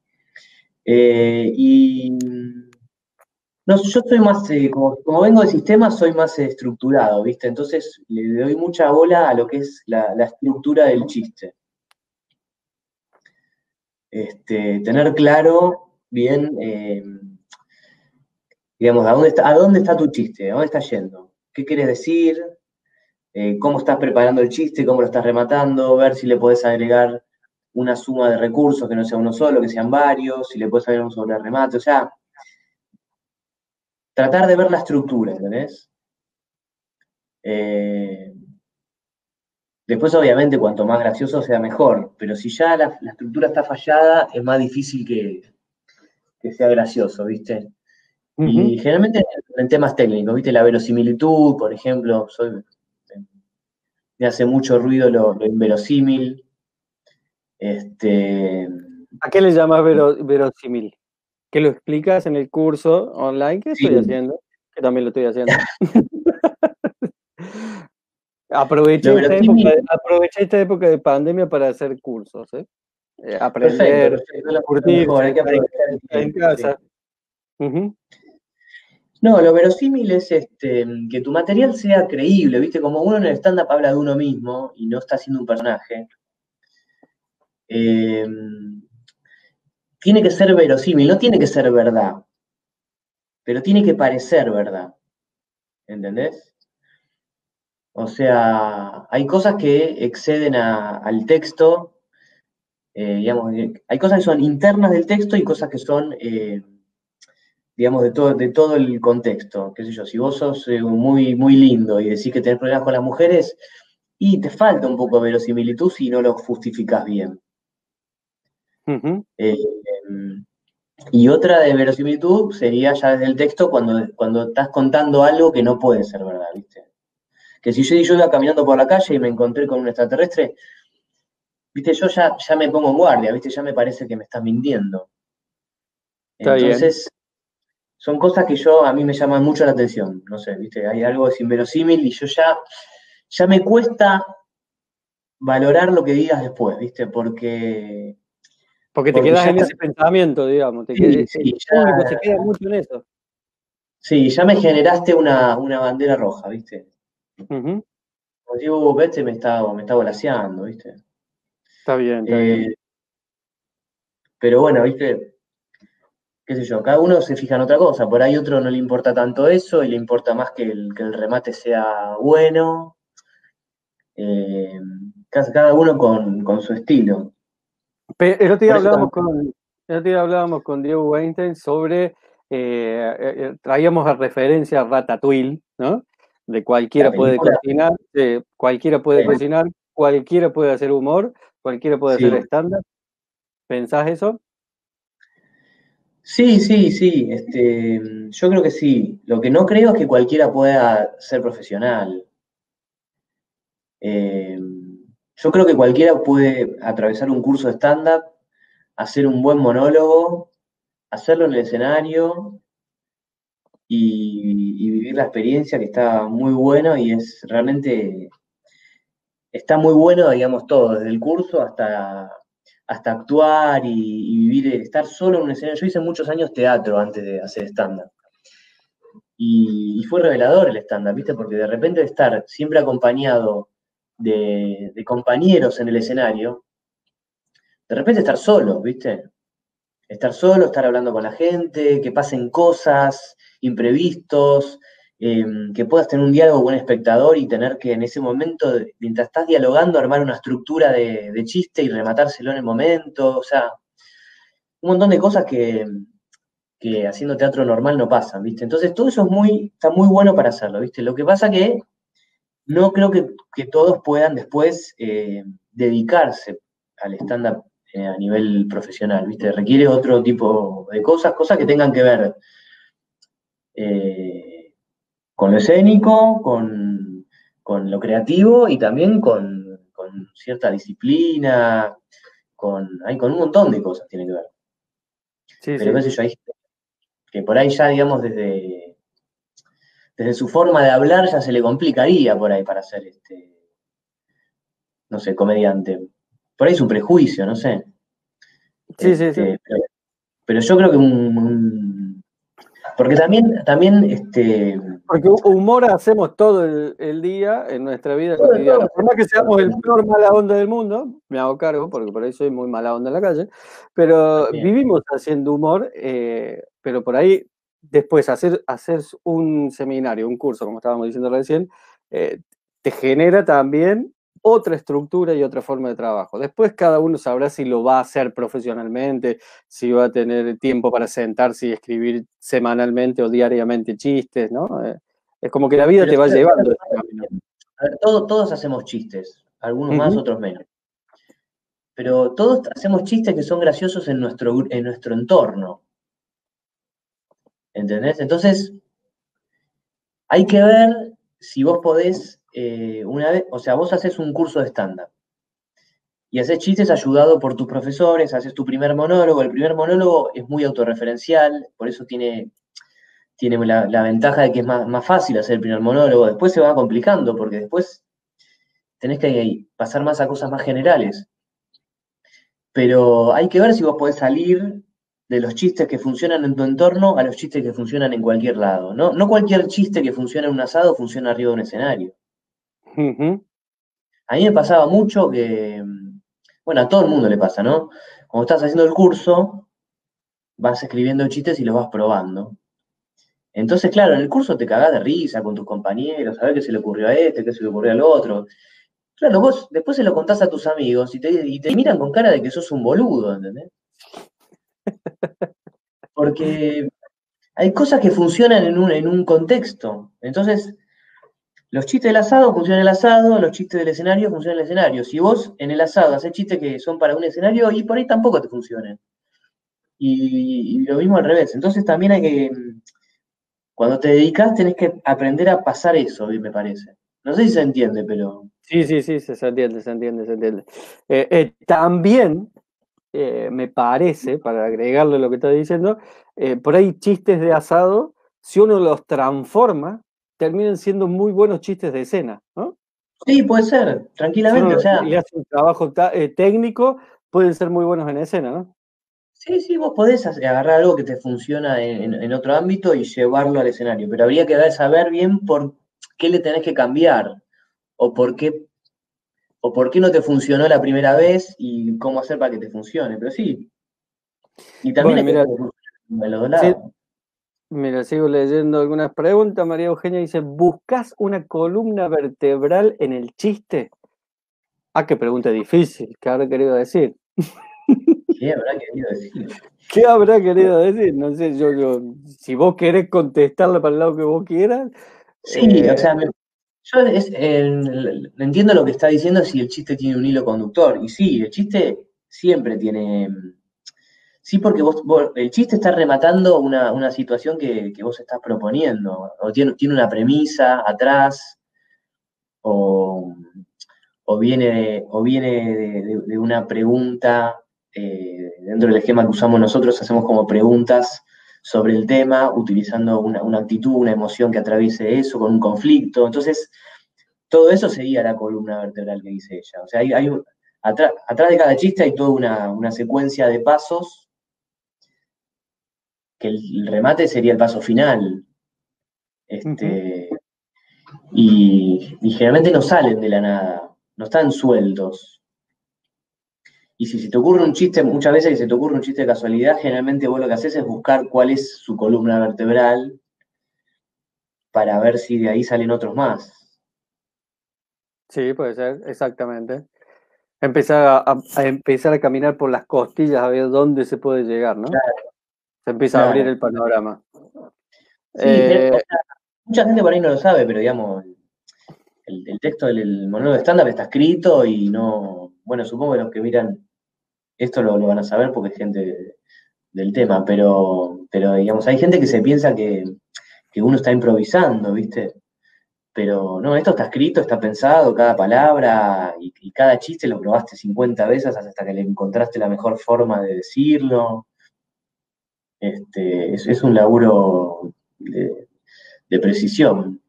y no, yo soy más, eh, como, vengo de sistema, soy más estructurado, ¿viste? Entonces le doy mucha bola a lo que es la, estructura del chiste. Este, tener claro bien, eh, digamos, ¿a dónde, está, a dónde está tu chiste, a dónde está yendo, qué quieres decir, eh, cómo estás preparando el chiste, cómo lo estás rematando, ver si le podés agregar una suma de recursos que no sea uno solo, que sean varios, si le puedes agregar un sobre remate, o sea, tratar de ver la estructura, ¿entendés? Eh, después, obviamente, cuanto más gracioso sea mejor, pero si ya la, estructura está fallada, es más difícil que, sea gracioso, ¿viste? Y generalmente en temas técnicos, ¿viste? La verosimilitud, por ejemplo, me hace mucho ruido lo, inverosímil. Este, ¿A qué le llamas verosímil? que lo explicas en el curso online que estoy haciendo, que también lo estoy haciendo. aproveché, esta época, de pandemia para hacer cursos, ¿eh? eh aprender, curtir, hay que aprender en casa. No, lo verosímil es este, que tu material sea creíble, ¿viste? Como uno en el stand-up habla de uno mismo y no está haciendo un personaje. Eh, tiene que ser verosímil, no tiene que ser verdad, pero tiene que parecer verdad. ¿Entendés? O sea, hay cosas que exceden al texto, eh, digamos, hay cosas que son internas del texto y cosas que son, eh, digamos, de todo, el contexto. ¿Qué sé yo? Si vos sos eh, muy, muy lindo y decís que tenés problemas con las mujeres, y te falta un poco de verosimilitud si no lo justificás bien. Eh, y otra de verosimilitud sería ya desde el texto cuando, cuando estás contando algo que no puede ser verdad, ¿viste? Que si yo, yo iba caminando por la calle y me encontré con un extraterrestre, ¿viste? Yo ya, ya me pongo en guardia, ¿viste? Ya me parece que me estás mintiendo. Entonces, son cosas que yo, a mí me llaman mucho la atención, no sé, ¿viste? Hay algo sin inverosímil y yo ya, ya me cuesta valorar lo que digas después, ¿viste? Porque porque te quedas en ese pensamiento, digamos. Te sí, sí, ya, se queda mucho en eso. Sí, ya me generaste una, bandera roja, ¿viste? Como digo, vete, me está, me está volaseando, ¿viste? Está bien, está bien. Eh, pero bueno, ¿viste? qué sé yo, cada uno se fija en otra cosa, por ahí otro no le importa tanto eso y le importa más que el, remate sea bueno. Eh, cada uno con, su estilo. El otro día hablábamos con, hablábamos con Diego Weinstein sobre, eh, eh, traíamos a referencia a Ratatouille, ¿no? De cualquiera puede cocinar, cualquiera puede cocinar, cualquiera puede hacer humor, cualquiera puede hacer estándar. ¿Pensás eso? Sí, sí, sí. Este, yo creo que sí. Lo que no creo es que cualquiera pueda ser profesional. Eh, yo creo que cualquiera puede atravesar un curso de stand-up, hacer un buen monólogo, hacerlo en el escenario y, vivir la experiencia que está muy bueno y es realmente, está muy bueno, digamos, todo, desde el curso hasta, hasta actuar y, vivir, estar solo en un escenario. Yo hice muchos años teatro antes de hacer stand-up. Y, y, fue revelador el stand-up, ¿viste? Porque de repente estar siempre acompañado de, compañeros en el escenario, de repente estar solo, ¿viste? Estar solo, estar hablando con la gente, que pasen cosas, imprevistos, em, que puedas tener un diálogo con un espectador y tener que en ese momento, mientras estás dialogando, armar una estructura de, chiste y rematárselo en el momento, o sea, un montón de cosas que, que haciendo teatro normal no pasan, ¿viste? Entonces todo eso es muy, está muy bueno para hacerlo, ¿viste? Lo que pasa que no creo que, todos puedan después eh, dedicarse al stand-up eh, a nivel profesional, ¿viste? Requiere otro tipo de cosas, cosas que tengan que ver eh, con lo escénico, con, lo creativo y también con, cierta disciplina, con, hay, con un montón de cosas tiene que ver. Sí, Pero qué sé yo, hay que por ahí ya, digamos, desde desde su forma de hablar ya se le complicaría por ahí para ser este, no sé, comediante. Por ahí es un prejuicio, no sé. Sí, sí, sí. Este, pero, yo creo que un, porque también, también este. Porque humor hacemos todo el, día en nuestra vida cotidiana. Por más que seamos el peor mala onda del mundo, me hago cargo, porque por ahí soy muy mala onda en la calle, pero vivimos haciendo humor, eh, pero por ahí después hacer, hacer un seminario, un curso, como estábamos diciendo recién, eh, te genera también otra estructura y otra forma de trabajo. Después cada uno sabrá si lo va a hacer profesionalmente, si va a tener tiempo para sentarse y escribir semanalmente o diariamente chistes, ¿no? Eh, es como que la vida te va llevando. todos, hacemos chistes, algunos más, otros menos. Pero todos hacemos chistes que son graciosos en nuestro, en nuestro entorno. ¿Entendés? Entonces, hay que ver si vos podés, eh, una vez, o sea, vos haces un curso de estándar y haces chistes ayudado por tus profesores, haces tu primer monólogo. El primer monólogo es muy autorreferencial, por eso tiene, tiene la, ventaja de que es más, más, fácil hacer el primer monólogo. Después se va complicando, porque después tenés que pasar más a cosas más generales. Pero hay que ver si vos podés salir de los chistes que funcionan en tu entorno a los chistes que funcionan en cualquier lado. No, no cualquier chiste que funciona en un asado funciona arriba de un escenario. A mí me pasaba mucho que, bueno, a todo el mundo le pasa, ¿no? Cuando estás haciendo el curso, vas escribiendo chistes y los vas probando. Entonces, claro, en el curso te cagás de risa con tus compañeros, a ver qué se le ocurrió a este, qué se le ocurrió al otro. Claro, vos después se lo contás a tus amigos y te, y te miran con cara de que sos un boludo, ¿entendés? Porque hay cosas que funcionan en un, en un contexto. Entonces, los chistes del asado funcionan en el asado, los chistes del escenario funcionan en el escenario. Si vos en el asado haces chistes que son para un escenario, y por ahí tampoco te funcionan. Y, lo mismo al revés. Entonces también hay que, cuando te dedicas, tenés que aprender a pasar eso, me parece. No sé si se entiende, pero... Sí, sí, sí, se entiende, se entiende, se entiende. Eh, eh, también eh, me parece, para agregarle lo que está diciendo, eh, por ahí chistes de asado, si uno los transforma, terminan siendo muy buenos chistes de escena, ¿no? Sí, puede ser, tranquilamente. o sea, hace un trabajo eh, técnico, pueden ser muy buenos en escena, ¿no? Sí, sí, vos podés agarrar algo que te funciona en, otro ámbito y llevarlo al escenario, pero habría que saber bien por qué le tenés que cambiar o por qué o por qué no te funcionó la primera vez y cómo hacer para que te funcione, pero sí. Y también de los dos lados. Mira, sigo leyendo algunas preguntas. María Eugenia dice, ¿buscas una columna vertebral en el chiste? Ah, qué pregunta difícil. ¿Qué habrá querido decir? ¿Qué habrá querido decir? ¿Qué habrá querido decir? No sé, yo, yo si vos querés contestarle para el lado que vos quieras. Sí, o sea, yo entiendo lo que está diciendo si el chiste tiene un hilo conductor. Y sí, el chiste siempre tiene. Sí, porque vos, el chiste está rematando una, situación que, vos estás proponiendo. O tiene, tiene una premisa atrás, o, viene, o viene de, una pregunta. Eh, dentro del esquema que usamos nosotros, hacemos como preguntas sobre el tema, utilizando una, actitud, una emoción que atraviese eso, con un conflicto. Entonces, todo eso sería la columna vertebral que dice ella. O sea, hay, hay atrás, de cada chiste hay toda una, secuencia de pasos, que el, remate sería el paso final. Este, y, y generalmente no salen de la nada, no están sueltos. Y si se te ocurre un chiste, muchas veces que se te ocurre un chiste de casualidad, generalmente vos lo que haces es buscar cuál es su columna vertebral para ver si de ahí salen otros más. Sí, puede ser, exactamente. Empezar a, empezar a caminar por las costillas a ver dónde se puede llegar, ¿no? Se empieza a abrir el panorama. Eh, mucha gente por ahí no lo sabe, pero digamos, el, texto del monólogo de stand está escrito y no, bueno, supongo que los que miran esto lo, van a saber porque es gente del tema, pero, pero digamos, hay gente que se piensa que, uno está improvisando, ¿viste? Pero no, esto está escrito, está pensado, cada palabra y, cada chiste lo probaste 50 veces hasta que le encontraste la mejor forma de decirlo. Este, es, un laburo de, precisión.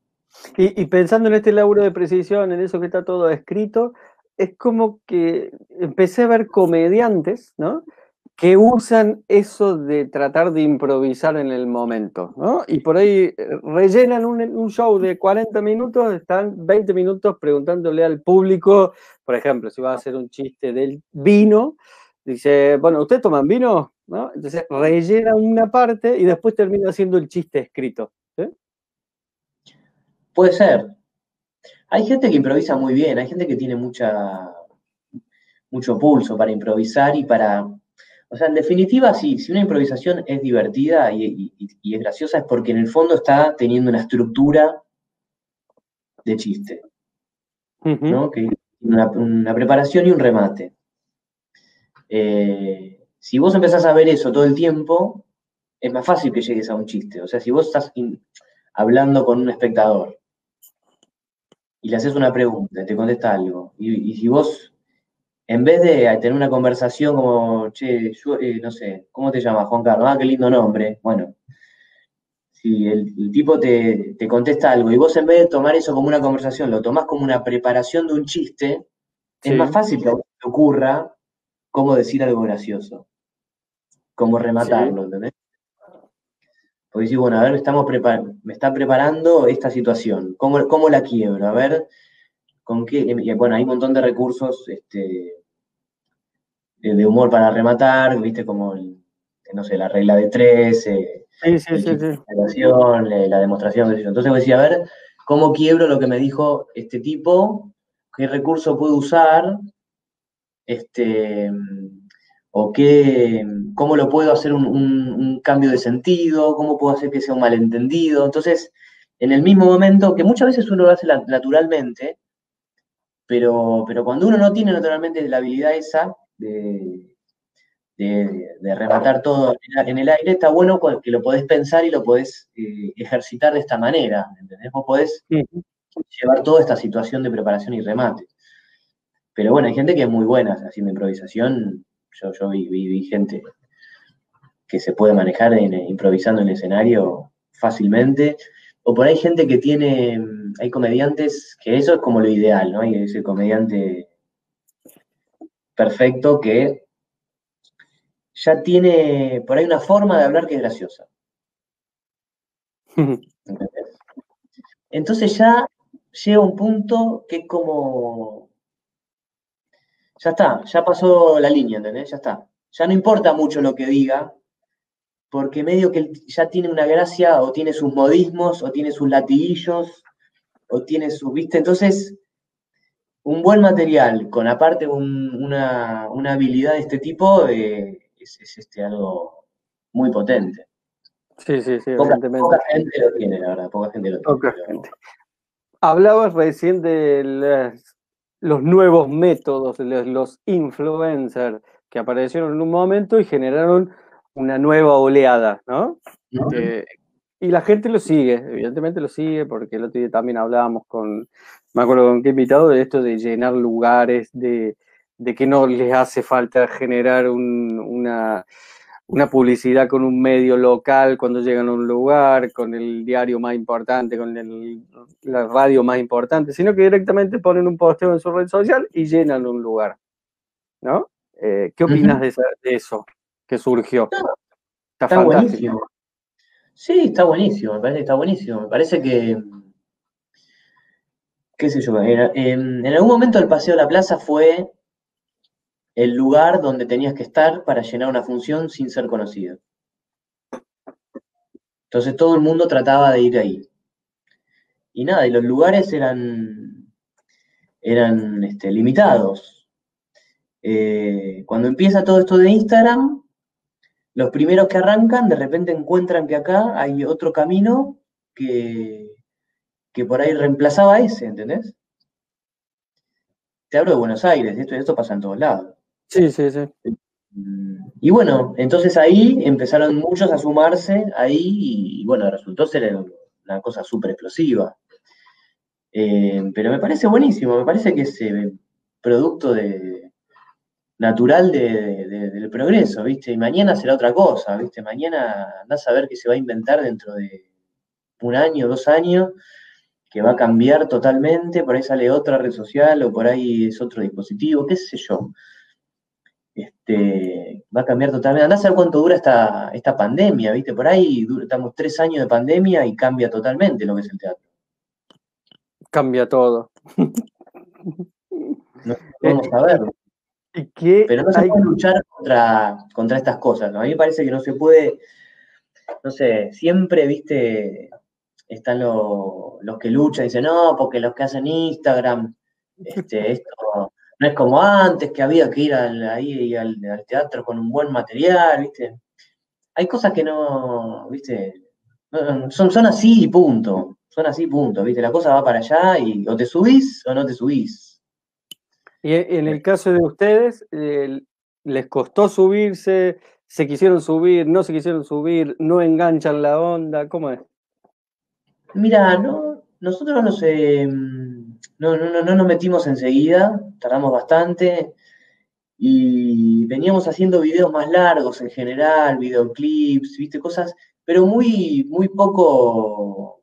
Y, pensando en este laburo de precisión, en eso que está todo escrito, es como que empecé a ver comediantes, ¿no? Que usan eso de tratar de improvisar en el momento, ¿no? Y por ahí eh, rellenan un, show de 40 minutos, están 20 minutos preguntándole al público, por ejemplo, si va a hacer un chiste del vino, dice, bueno, ¿ustedes toman vino? ¿No? Entonces rellena una parte y después termina haciendo el chiste escrito. Puede ser, hay gente que improvisa muy bien, hay gente que tiene mucha, mucho pulso para improvisar y para... O sea, en definitiva, sí, si una improvisación es divertida y, es graciosa es porque en el fondo está teniendo una estructura de chiste, ¿no? Que una, una, preparación y un remate. Eh, si vos empezás a ver eso todo el tiempo, es más fácil que llegues a un chiste. O sea, si vos estás hablando con un espectador y le haces una pregunta, te contesta algo, y, si vos, en vez de tener una conversación como, che, yo, eh, no sé, ¿cómo te llamas, Juan Carlos? Ah, qué lindo nombre. Bueno, si el, tipo te, contesta algo y vos en vez de tomar eso como una conversación, lo tomás como una preparación de un chiste, es más fácil que te ocurra cómo decir algo gracioso, cómo rematarlo, ¿entendés? Porque decís, bueno, a ver, estamos me está preparando esta situación, ¿cómo, ¿cómo, la quiebro? A ver, con qué. Bueno, hay un montón de recursos este, de humor para rematar, viste, como, no sé, la regla de tres, eh, la demostración, Entonces voy a decir, a ver, ¿cómo quiebro lo que me dijo este tipo? ¿Qué recurso puedo usar? Este o qué, cómo lo puedo hacer un, cambio de sentido, cómo puedo hacer que sea un malentendido. Entonces, en el mismo momento, que muchas veces uno lo hace naturalmente, pero, pero cuando uno no tiene naturalmente la habilidad esa de, de, rematar todo en el aire, está bueno que lo podés pensar y lo podés eh, ejercitar de esta manera, ¿entendés? Vos podés llevar toda esta situación de preparación y remate. Pero bueno, hay gente que es muy buena haciendo improvisación yo, vi, gente que se puede manejar improvisando en el escenario fácilmente. O por ahí gente que tiene, hay comediantes que eso es como lo ideal, ¿no? Hay ese comediante perfecto que ya tiene por ahí una forma de hablar que es graciosa. Entonces ya llega un punto que es como ya está, ya pasó la línea, ¿entendés? Ya está. Ya no importa mucho lo que diga, porque medio que ya tiene una gracia o tiene sus modismos o tiene sus latiguillos o tiene su, viste, entonces un buen material con aparte una, habilidad de este tipo eh, es, este, algo muy potente. Sí, sí, sí, poca, poca gente lo tiene, la verdad, poca gente lo tiene. Poca gente. Hablabas recién de los nuevos métodos, los, influencers que aparecieron en un momento y generaron una nueva oleada, ¿no? Eh, y la gente lo sigue, evidentemente lo sigue, porque el otro día también hablábamos con, me acuerdo con qué invitado, de esto de llenar lugares, de, que no les hace falta generar una, una publicidad con un medio local cuando llegan a un lugar, con el diario más importante, con la radio más importante, sino que directamente ponen un posteo en su red social y llenan un lugar, ¿no? Eh, ¿Qué opinas de, eso que surgió? está buenísimo. Sí, está buenísimo, me parece que está buenísimo. Me parece que, qué sé yo, en, algún momento el Paseo de la Plaza fue el lugar donde tenías que estar para llenar una función sin ser conocido. Entonces todo el mundo trataba de ir ahí. Y nada, y los lugares eran, eran este, limitados. Eh, cuando empieza todo esto de Instagram, los primeros que arrancan de repente encuentran que acá hay otro camino que, que por ahí reemplazaba ese, ¿entendés? Te hablo de Buenos Aires, esto, esto pasa en todos lados. Sí, sí, sí. Y bueno, entonces ahí empezaron muchos a sumarse ahí y, bueno, resultó ser una cosa súper explosiva. Eh, pero me parece buenísimo, me parece que es eh, producto de, natural del progreso, ¿viste? Y mañana será otra cosa, ¿viste? Mañana andás a ver qué se va a inventar dentro de un año, dos años, que va a cambiar totalmente, por ahí sale otra red social o por ahí es otro dispositivo, qué sé yo. Este, va a cambiar totalmente. Andás a ver cuánto dura esta, esta pandemia, ¿viste? Por ahí estamos tres años de pandemia y cambia totalmente lo que es el teatro. Cambia todo. No, vamos a ver. Pero no se puede luchar contra, contra estas cosas. A mí me parece que no se puede, no sé, siempre, viste, están los que luchan y dicen, no, porque los que hacen Instagram, este, esto no es como antes, que había que ir al, ahí al, teatro con un buen material, viste. Hay cosas que no, viste, son, son así y punto. Son así, punto, ¿viste? La cosa va para allá y o te subís o no te subís. Y en el caso de ustedes, ¿les costó subirse? ¿Se quisieron subir? ¿No se quisieron subir? ¿No enganchan la onda? ¿Cómo es? Mira, no, nosotros no, no, no, no nos metimos enseguida, tardamos bastante y veníamos haciendo videos más largos en general, videoclips, viste, cosas, pero muy, muy poco,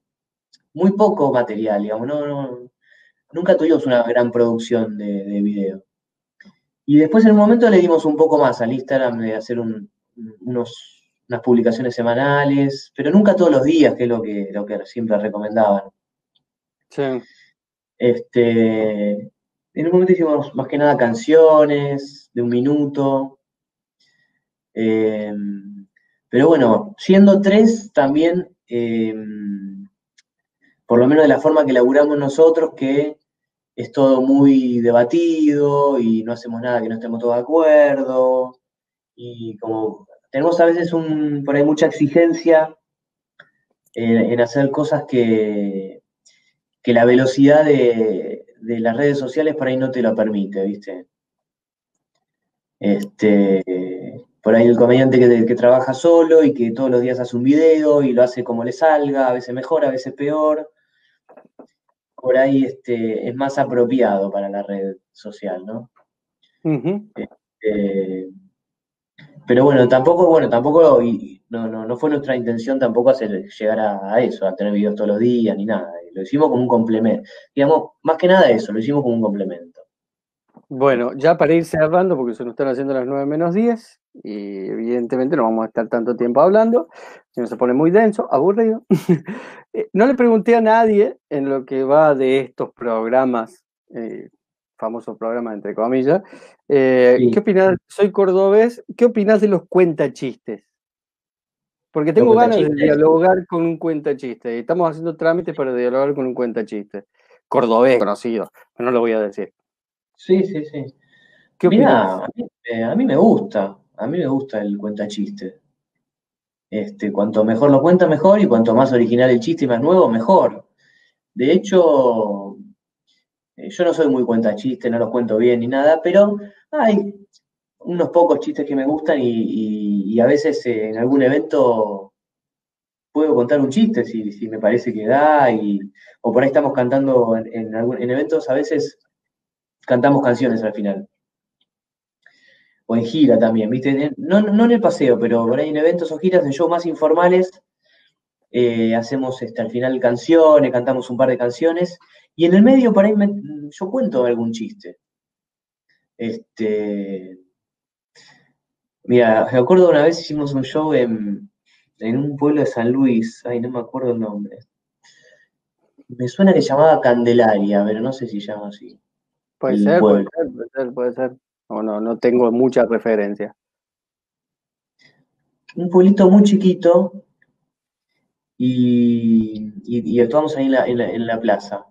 muy poco material, digamos, no, nunca tuvimos una gran producción de, video. Y después en un momento le dimos un poco más al Instagram de hacer unos, unas publicaciones semanales, pero nunca todos los días, que es lo que, lo que siempre recomendaban. Sí. Este, en un momento hicimos más que nada canciones de un minuto. Em, pero bueno, siendo tres también, em, por lo menos de la forma que laburamos nosotros, que es todo muy debatido y no hacemos nada que no estemos todos de acuerdo. Y como tenemos a veces un, por ahí mucha exigencia en, hacer cosas que, que la velocidad de, las redes sociales por ahí no te lo permite, ¿viste? Este, por ahí el comediante que, que, trabaja solo y que todos los días hace un video y lo hace como le salga, a veces mejor, a veces peor por ahí este, es más apropiado para la red social, ¿no? Este, pero bueno, tampoco, bueno, tampoco, no, no, no, fue nuestra intención tampoco hacer llegar a, eso, a tener videos todos los días, ni nada. Lo hicimos como un complemento. Digamos, más que nada eso, lo hicimos como un complemento. Bueno, ya para ir cerrando, porque se nos están haciendo las 9 menos 10, y evidentemente no vamos a estar tanto tiempo hablando, si no se pone muy denso, aburrido. Eh, no le pregunté a nadie en lo que va de estos programas, eh, famosos programas entre comillas, eh, ¿qué opinas? Soy cordobés, ¿qué opinas de los cuentachistes? Porque tengo ganas de dialogar con un cuenta chiste. Estamos haciendo trámites para dialogar con un cuenta chiste. Cordobés, conocido, no lo voy a decir. Sí, sí, sí. ¿Qué Mirá, a mí, a mí, me gusta. A mí me gusta el cuenta chiste. Este, cuanto mejor lo cuenta, mejor, y cuanto más original el chiste y más nuevo, mejor. De hecho, eh, yo no soy muy cuenta chiste, no los cuento bien ni nada, pero hay unos pocos chistes que me gustan y, a veces eh, en algún evento puedo contar un chiste si, me parece que da, y, o por ahí estamos cantando en, en eventos, a veces cantamos canciones al final o en gira también, ¿viste? No, en el paseo, pero por ahí en eventos o giras, en shows más informales, eh, hacemos este, al final canciones, cantamos un par de canciones, y en el medio por ahí yo cuento algún chiste. Este, mira, me acuerdo una vez hicimos un show en, un pueblo de San Luis, ay, no me acuerdo el nombre. Me suena que llamaba Candelaria, pero no sé si llama así. puede ser, puede ser, puede ser. No, no, no tengo mucha referencia. Un pueblito muy chiquito y, y, actuamos ahí en la, plaza.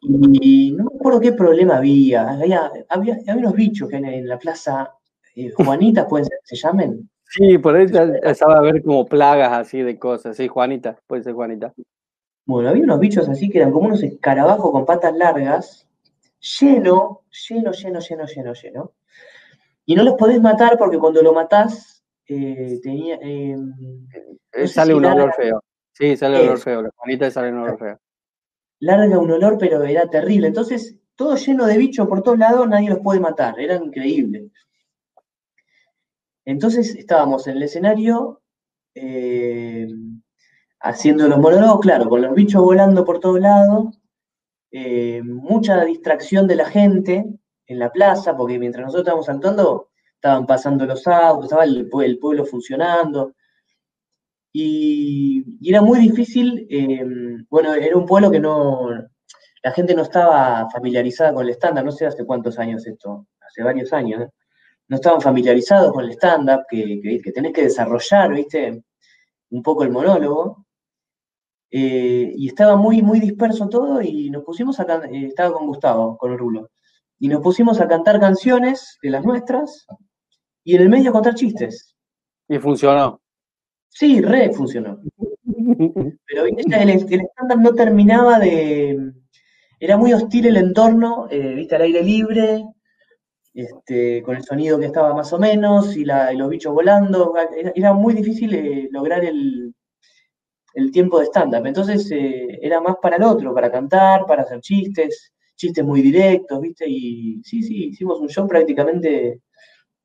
Y no me acuerdo qué problema había. Había, había, unos bichos que en, la plaza, eh, Juanitas, ¿pueden ser, se llamen? Sí, por ahí estaba a ver como plagas así de cosas. Sí, Juanita, puede ser Juanita. Bueno, había unos bichos así que eran como unos escarabajos con patas largas lleno, lleno, lleno, lleno, lleno, lleno. Y no los podés matar porque cuando lo matás, eh, tenía. Eh, sale un olor feo. Sí, sale un olor feo. La Juanita sale un olor feo. Larga un olor, pero era terrible. Entonces, todo lleno de bichos por todos lados, nadie los puede matar. Era increíble. Entonces estábamos en el escenario em, haciendo los monólogos, claro, con los bichos volando por todos lados eh, mucha distracción de la gente en la plaza, porque mientras nosotros estábamos actuando, estaban pasando los autos, estaba el, pueblo funcionando. Y, era muy difícil, em, bueno, era un pueblo que no, la gente no estaba familiarizada con el estándar, no sé hace cuántos años esto, hace varios años, ¿eh? no estaban familiarizados con el stand-up, que, que, tenés que desarrollar, ¿viste? Un poco el monólogo. Eh, y estaba muy, muy disperso todo y nos pusimos a cantar, eh, estaba con Gustavo, con el rulo, y nos pusimos a cantar canciones de las nuestras y en el medio a contar chistes. Y funcionó. Sí, re funcionó. Pero el, el estándar no terminaba de... Era muy hostil el entorno, eh, viste, al aire libre, este, con el sonido que estaba más o menos, y, los bichos volando. Era, muy difícil lograr el, el tiempo de stand-up. Entonces eh, era más para el otro, para cantar, para hacer chistes, chistes muy directos, ¿viste? Y sí, sí, hicimos un show prácticamente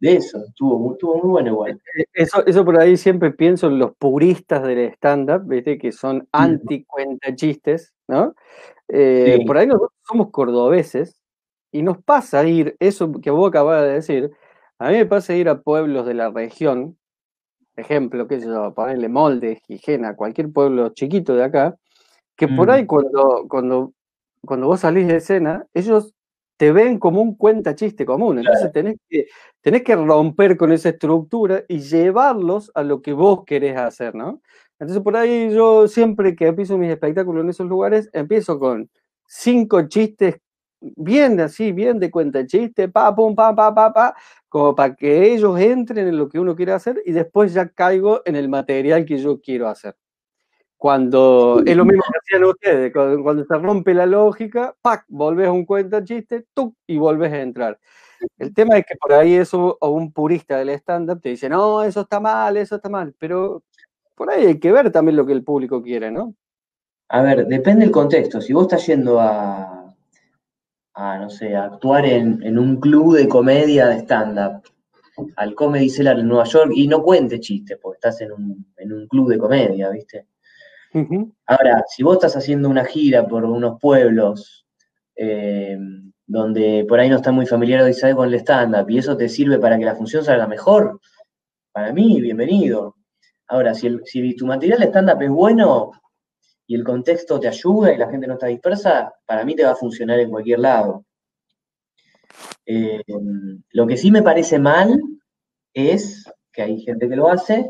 de eso. Estuvo, muy bueno igual. Eh, eso, eso por ahí siempre pienso en los puristas del stand-up, ¿viste? Que son anti-cuenta chistes, ¿no? Eh, por ahí nosotros somos cordobeses y nos pasa ir, eso que vos acabas de decir, a mí me pasa ir a pueblos de la región ejemplo, qué sé yo, ponerle Molde, Gijena, cualquier pueblo chiquito de acá, que por ahí mm. cuando, cuando, cuando vos salís de escena, ellos te ven como un cuenta chiste común. Entonces tenés que, tenés que romper con esa estructura y llevarlos a lo que vos querés hacer, ¿no? Entonces por ahí yo siempre que empiezo mis espectáculos en esos lugares, empiezo con cinco chistes bien así, bien de cuenta chiste, pa, pum, pa, pa, pa, pa, como para que ellos entren en lo que uno quiere hacer y después ya caigo en el material que yo quiero hacer. Cuando es lo mismo que hacían ustedes, cuando, se rompe la lógica, ¡pac! volvés a un cuenta chiste, ¡tuc! y volvés a entrar. El tema es que por ahí eso, o un purista del stand-up te dice, no, eso está mal, eso está mal, pero por ahí hay que ver también lo que el público quiere, ¿no? A ver, depende del contexto. Si vos estás yendo a, a, no sé, actuar en, un club de comedia de stand-up, al Comedy Cellar en Nueva York, y no cuente chistes, porque estás en un, club de comedia, ¿viste? Ahora, si vos estás haciendo una gira por unos pueblos eh, donde por ahí no estás muy familiarizado con el stand-up y eso te sirve para que la función salga mejor, para mí, bienvenido. Ahora, si, tu material stand-up es bueno, y el contexto te ayuda y la gente no está dispersa, para mí te va a funcionar en cualquier lado. Eh, lo que sí me parece mal es que hay gente que lo hace,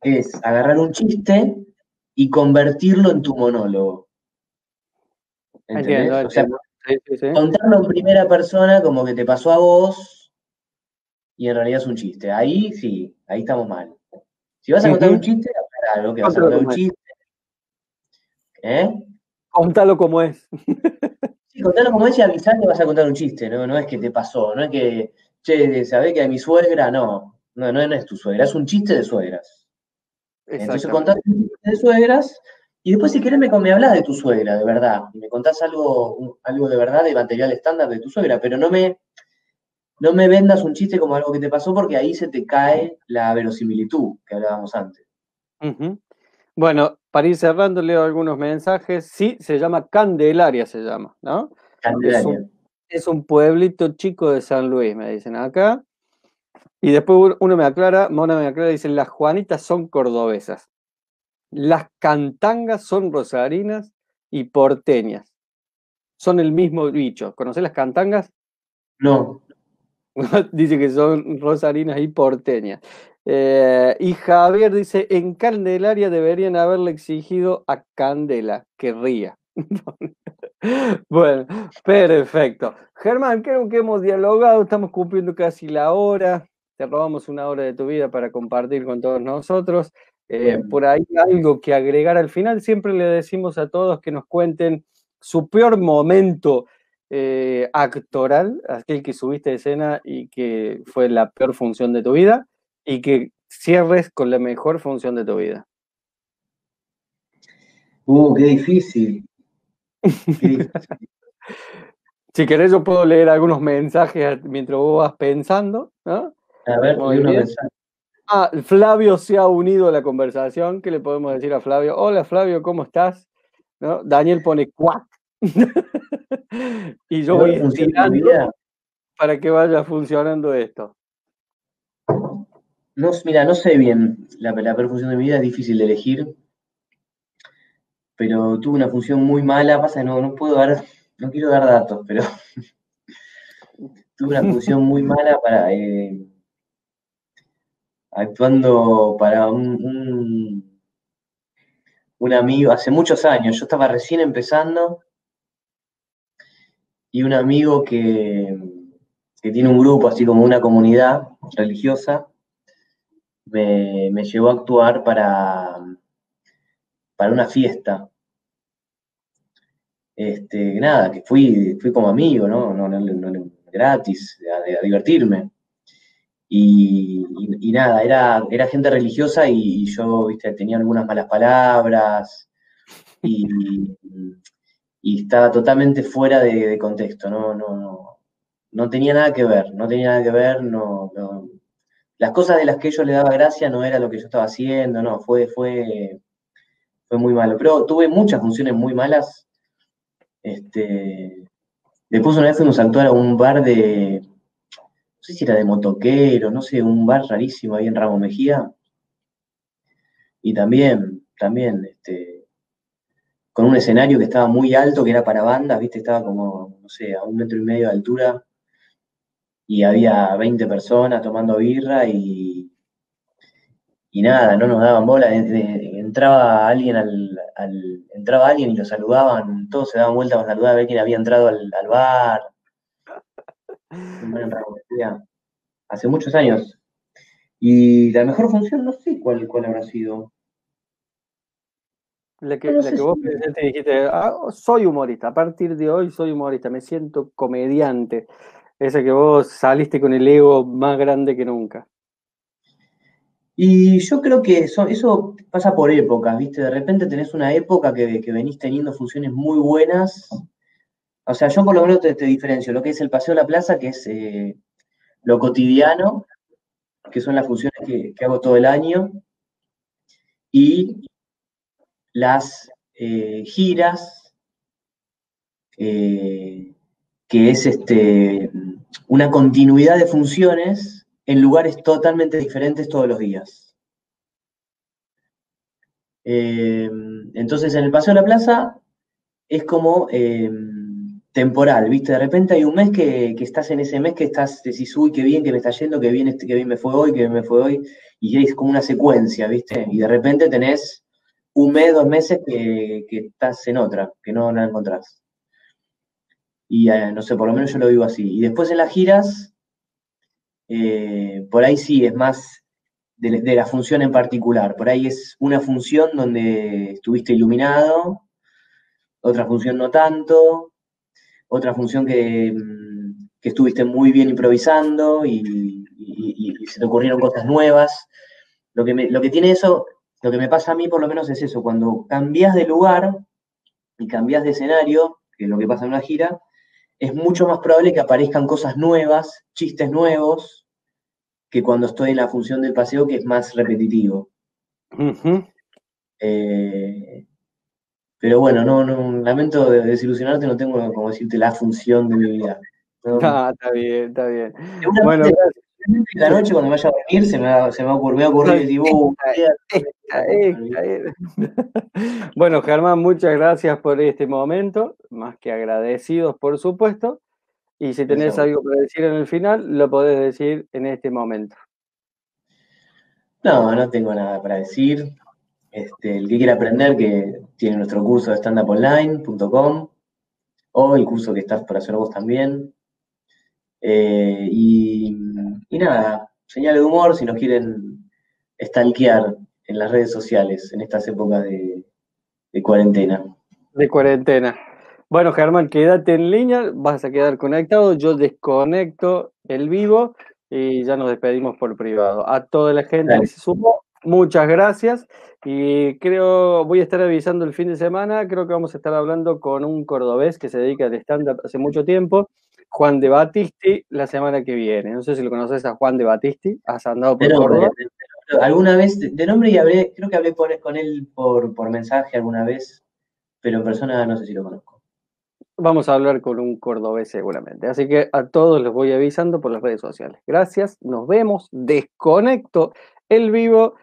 es agarrar un chiste y convertirlo en tu monólogo. ¿Entendés? o sea, contarlo en primera persona como que te pasó a vos y en realidad es un chiste. Ahí sí, ahí estamos mal. Si vas a contar un chiste, claro que vas a contar un chiste. ¿Eh? Contalo como es. sí, contalo como es y avisar que vas a contar un chiste, ¿no? No es que te pasó, no es que, che, sabés que a mi suegra, no. No, no, es tu suegra, es un chiste de suegras. Entonces contás de suegras y después si querés me, me hablas de tu suegra, de verdad. Y me contás algo, algo de verdad de material estándar de tu suegra, pero no me, no me vendas un chiste como algo que te pasó porque ahí se te cae la verosimilitud que hablábamos antes. Bueno, para ir cerrando, leo algunos mensajes. Sí, se llama Candelaria, se llama, ¿no? Candelaria. Es un, pueblito chico de San Luis, me dicen acá. Y después uno me aclara, Mona me aclara, dicen, las Juanitas son cordobesas. Las cantangas son rosarinas y porteñas. Son el mismo bicho. ¿Conoces las cantangas? No. dice que son rosarinas y porteñas. Eh, y Javier dice, en Candelaria deberían haberle exigido a Candela que ría. bueno, perfecto. Germán, creo que hemos dialogado, estamos cumpliendo casi la hora, te robamos una hora de tu vida para compartir con todos nosotros. Eh, por ahí algo que agregar al final, siempre le decimos a todos que nos cuenten su peor momento eh, actoral, aquel que subiste de escena y que fue la peor función de tu vida, y que cierres con la mejor función de tu vida. Uh, qué difícil. si querés, yo puedo leer algunos mensajes mientras vos vas pensando. ¿no? A ver, Ah, Flavio se ha unido a la conversación. ¿Qué le podemos decir a Flavio? Hola, Flavio, ¿cómo estás? ¿No? Daniel pone cuac. y yo voy estirando para que vaya funcionando esto. No, mira, no sé bien, la, la función de mi vida es difícil de elegir, pero tuve una función muy mala, pasa que no, no puedo dar, no quiero dar datos, pero tuve una función muy mala para eh, actuando para un, un, amigo, hace muchos años, yo estaba recién empezando y un amigo que, tiene un grupo, así como una comunidad religiosa, me, llevó a actuar para, para una fiesta. Este, nada, que fui, fui como amigo, ¿no? no, no, gratis, a, divertirme. Y, nada, era, era gente religiosa y, yo, viste, tenía algunas malas palabras y, estaba totalmente fuera de, contexto, no, no, no, no tenía nada que ver, no tenía nada que ver, no, las cosas de las que yo le daba gracia no era lo que yo estaba haciendo, no, fue, fue, fue muy malo. Pero tuve muchas funciones muy malas. Este, después una vez fuimos a actuar a un bar de, sé si era de motoquero, no sé, un bar rarísimo ahí en Ramos Mejía. Y también, también, este, con un escenario que estaba muy alto, que era para bandas, ¿viste? Estaba como, no sé, a un metro y medio de altura, y había 20 personas tomando birra y, y nada, no nos daban bola. Entraba alguien al, entraba alguien y lo saludaban, todos se daban vuelta para saludar a ver quién había entrado al, bar. Hace muchos años. Y la mejor función, no sé cuál, cuál habrá sido. La que, vos dijiste, ah, soy humorista, a partir de hoy soy humorista, me siento comediante. Esa que vos saliste con el ego más grande que nunca. Y yo creo que eso, eso pasa por épocas, ¿viste? De repente tenés una época que, que venís teniendo funciones muy buenas. O sea, yo por lo menos te, diferencio lo que es el Paseo de la Plaza, que es eh, lo cotidiano, que son las funciones que, hago todo el año, y las eh, giras, eh, que es este, una continuidad de funciones en lugares totalmente diferentes todos los días. Entonces, en el Paseo de la Plaza es como temporal, ¿viste? De repente hay un mes que, estás en ese mes que estás, decís, uy, qué bien que me está yendo, qué bien, qué bien me fue hoy, qué bien me fue hoy, y es como una secuencia, ¿viste? Y de repente tenés un mes, dos meses que, estás en otra, que no la encontrás. Y eh, no sé, por lo menos yo lo vivo así. Y después en las giras, eh, por ahí sí, es más de, la función en particular. Por ahí es una función donde estuviste iluminado, otra función no tanto, otra función que, mm, estuviste muy bien improvisando y, se te ocurrieron cosas nuevas. Lo que, lo que tiene eso, lo que me pasa a mí por lo menos es eso, cuando cambias de lugar y cambias de escenario, que es lo que pasa en una gira, es mucho más probable que aparezcan cosas nuevas, chistes nuevos, que cuando estoy en la función del paseo, que es más repetitivo. Pero bueno, no, no, lamento desilusionarte, no tengo como decirte la función de mi vida. Ah, está bien, está bien. Bueno, la noche cuando me vaya a dormir se me va, se me va a ocurrir, y uh, Bueno, Germán, muchas gracias por este momento, más que agradecidos, por supuesto. Y si tenés algo para decir en el final, lo podés decir en este momento. No, no tengo nada para decir. Este, el que quiera aprender, que tiene nuestro curso de standuponline.com o el curso que estás por hacer vos también. Eh, y, nada, señal de humor si nos quieren stalkear en las redes sociales en estas épocas de, de cuarentena. De cuarentena. Bueno, Germán, quédate en línea, vas a quedar conectado, yo desconecto el vivo y ya nos despedimos por privado. A toda la gente que se sumó, muchas gracias. Y creo, voy a estar avisando el fin de semana, creo que vamos a estar hablando con un cordobés que se dedica al stand-up hace mucho tiempo, Juan de Batisti, la semana que viene. No sé si lo conoces a Juan de Batisti, has andado por Córdoba. alguna vez, de nombre y hablé, creo que hablé con él por, por mensaje alguna vez, pero en persona no sé si lo conozco. Vamos a hablar con un cordobés seguramente. Así que a todos los voy avisando por las redes sociales. Gracias, nos vemos, desconecto el vivo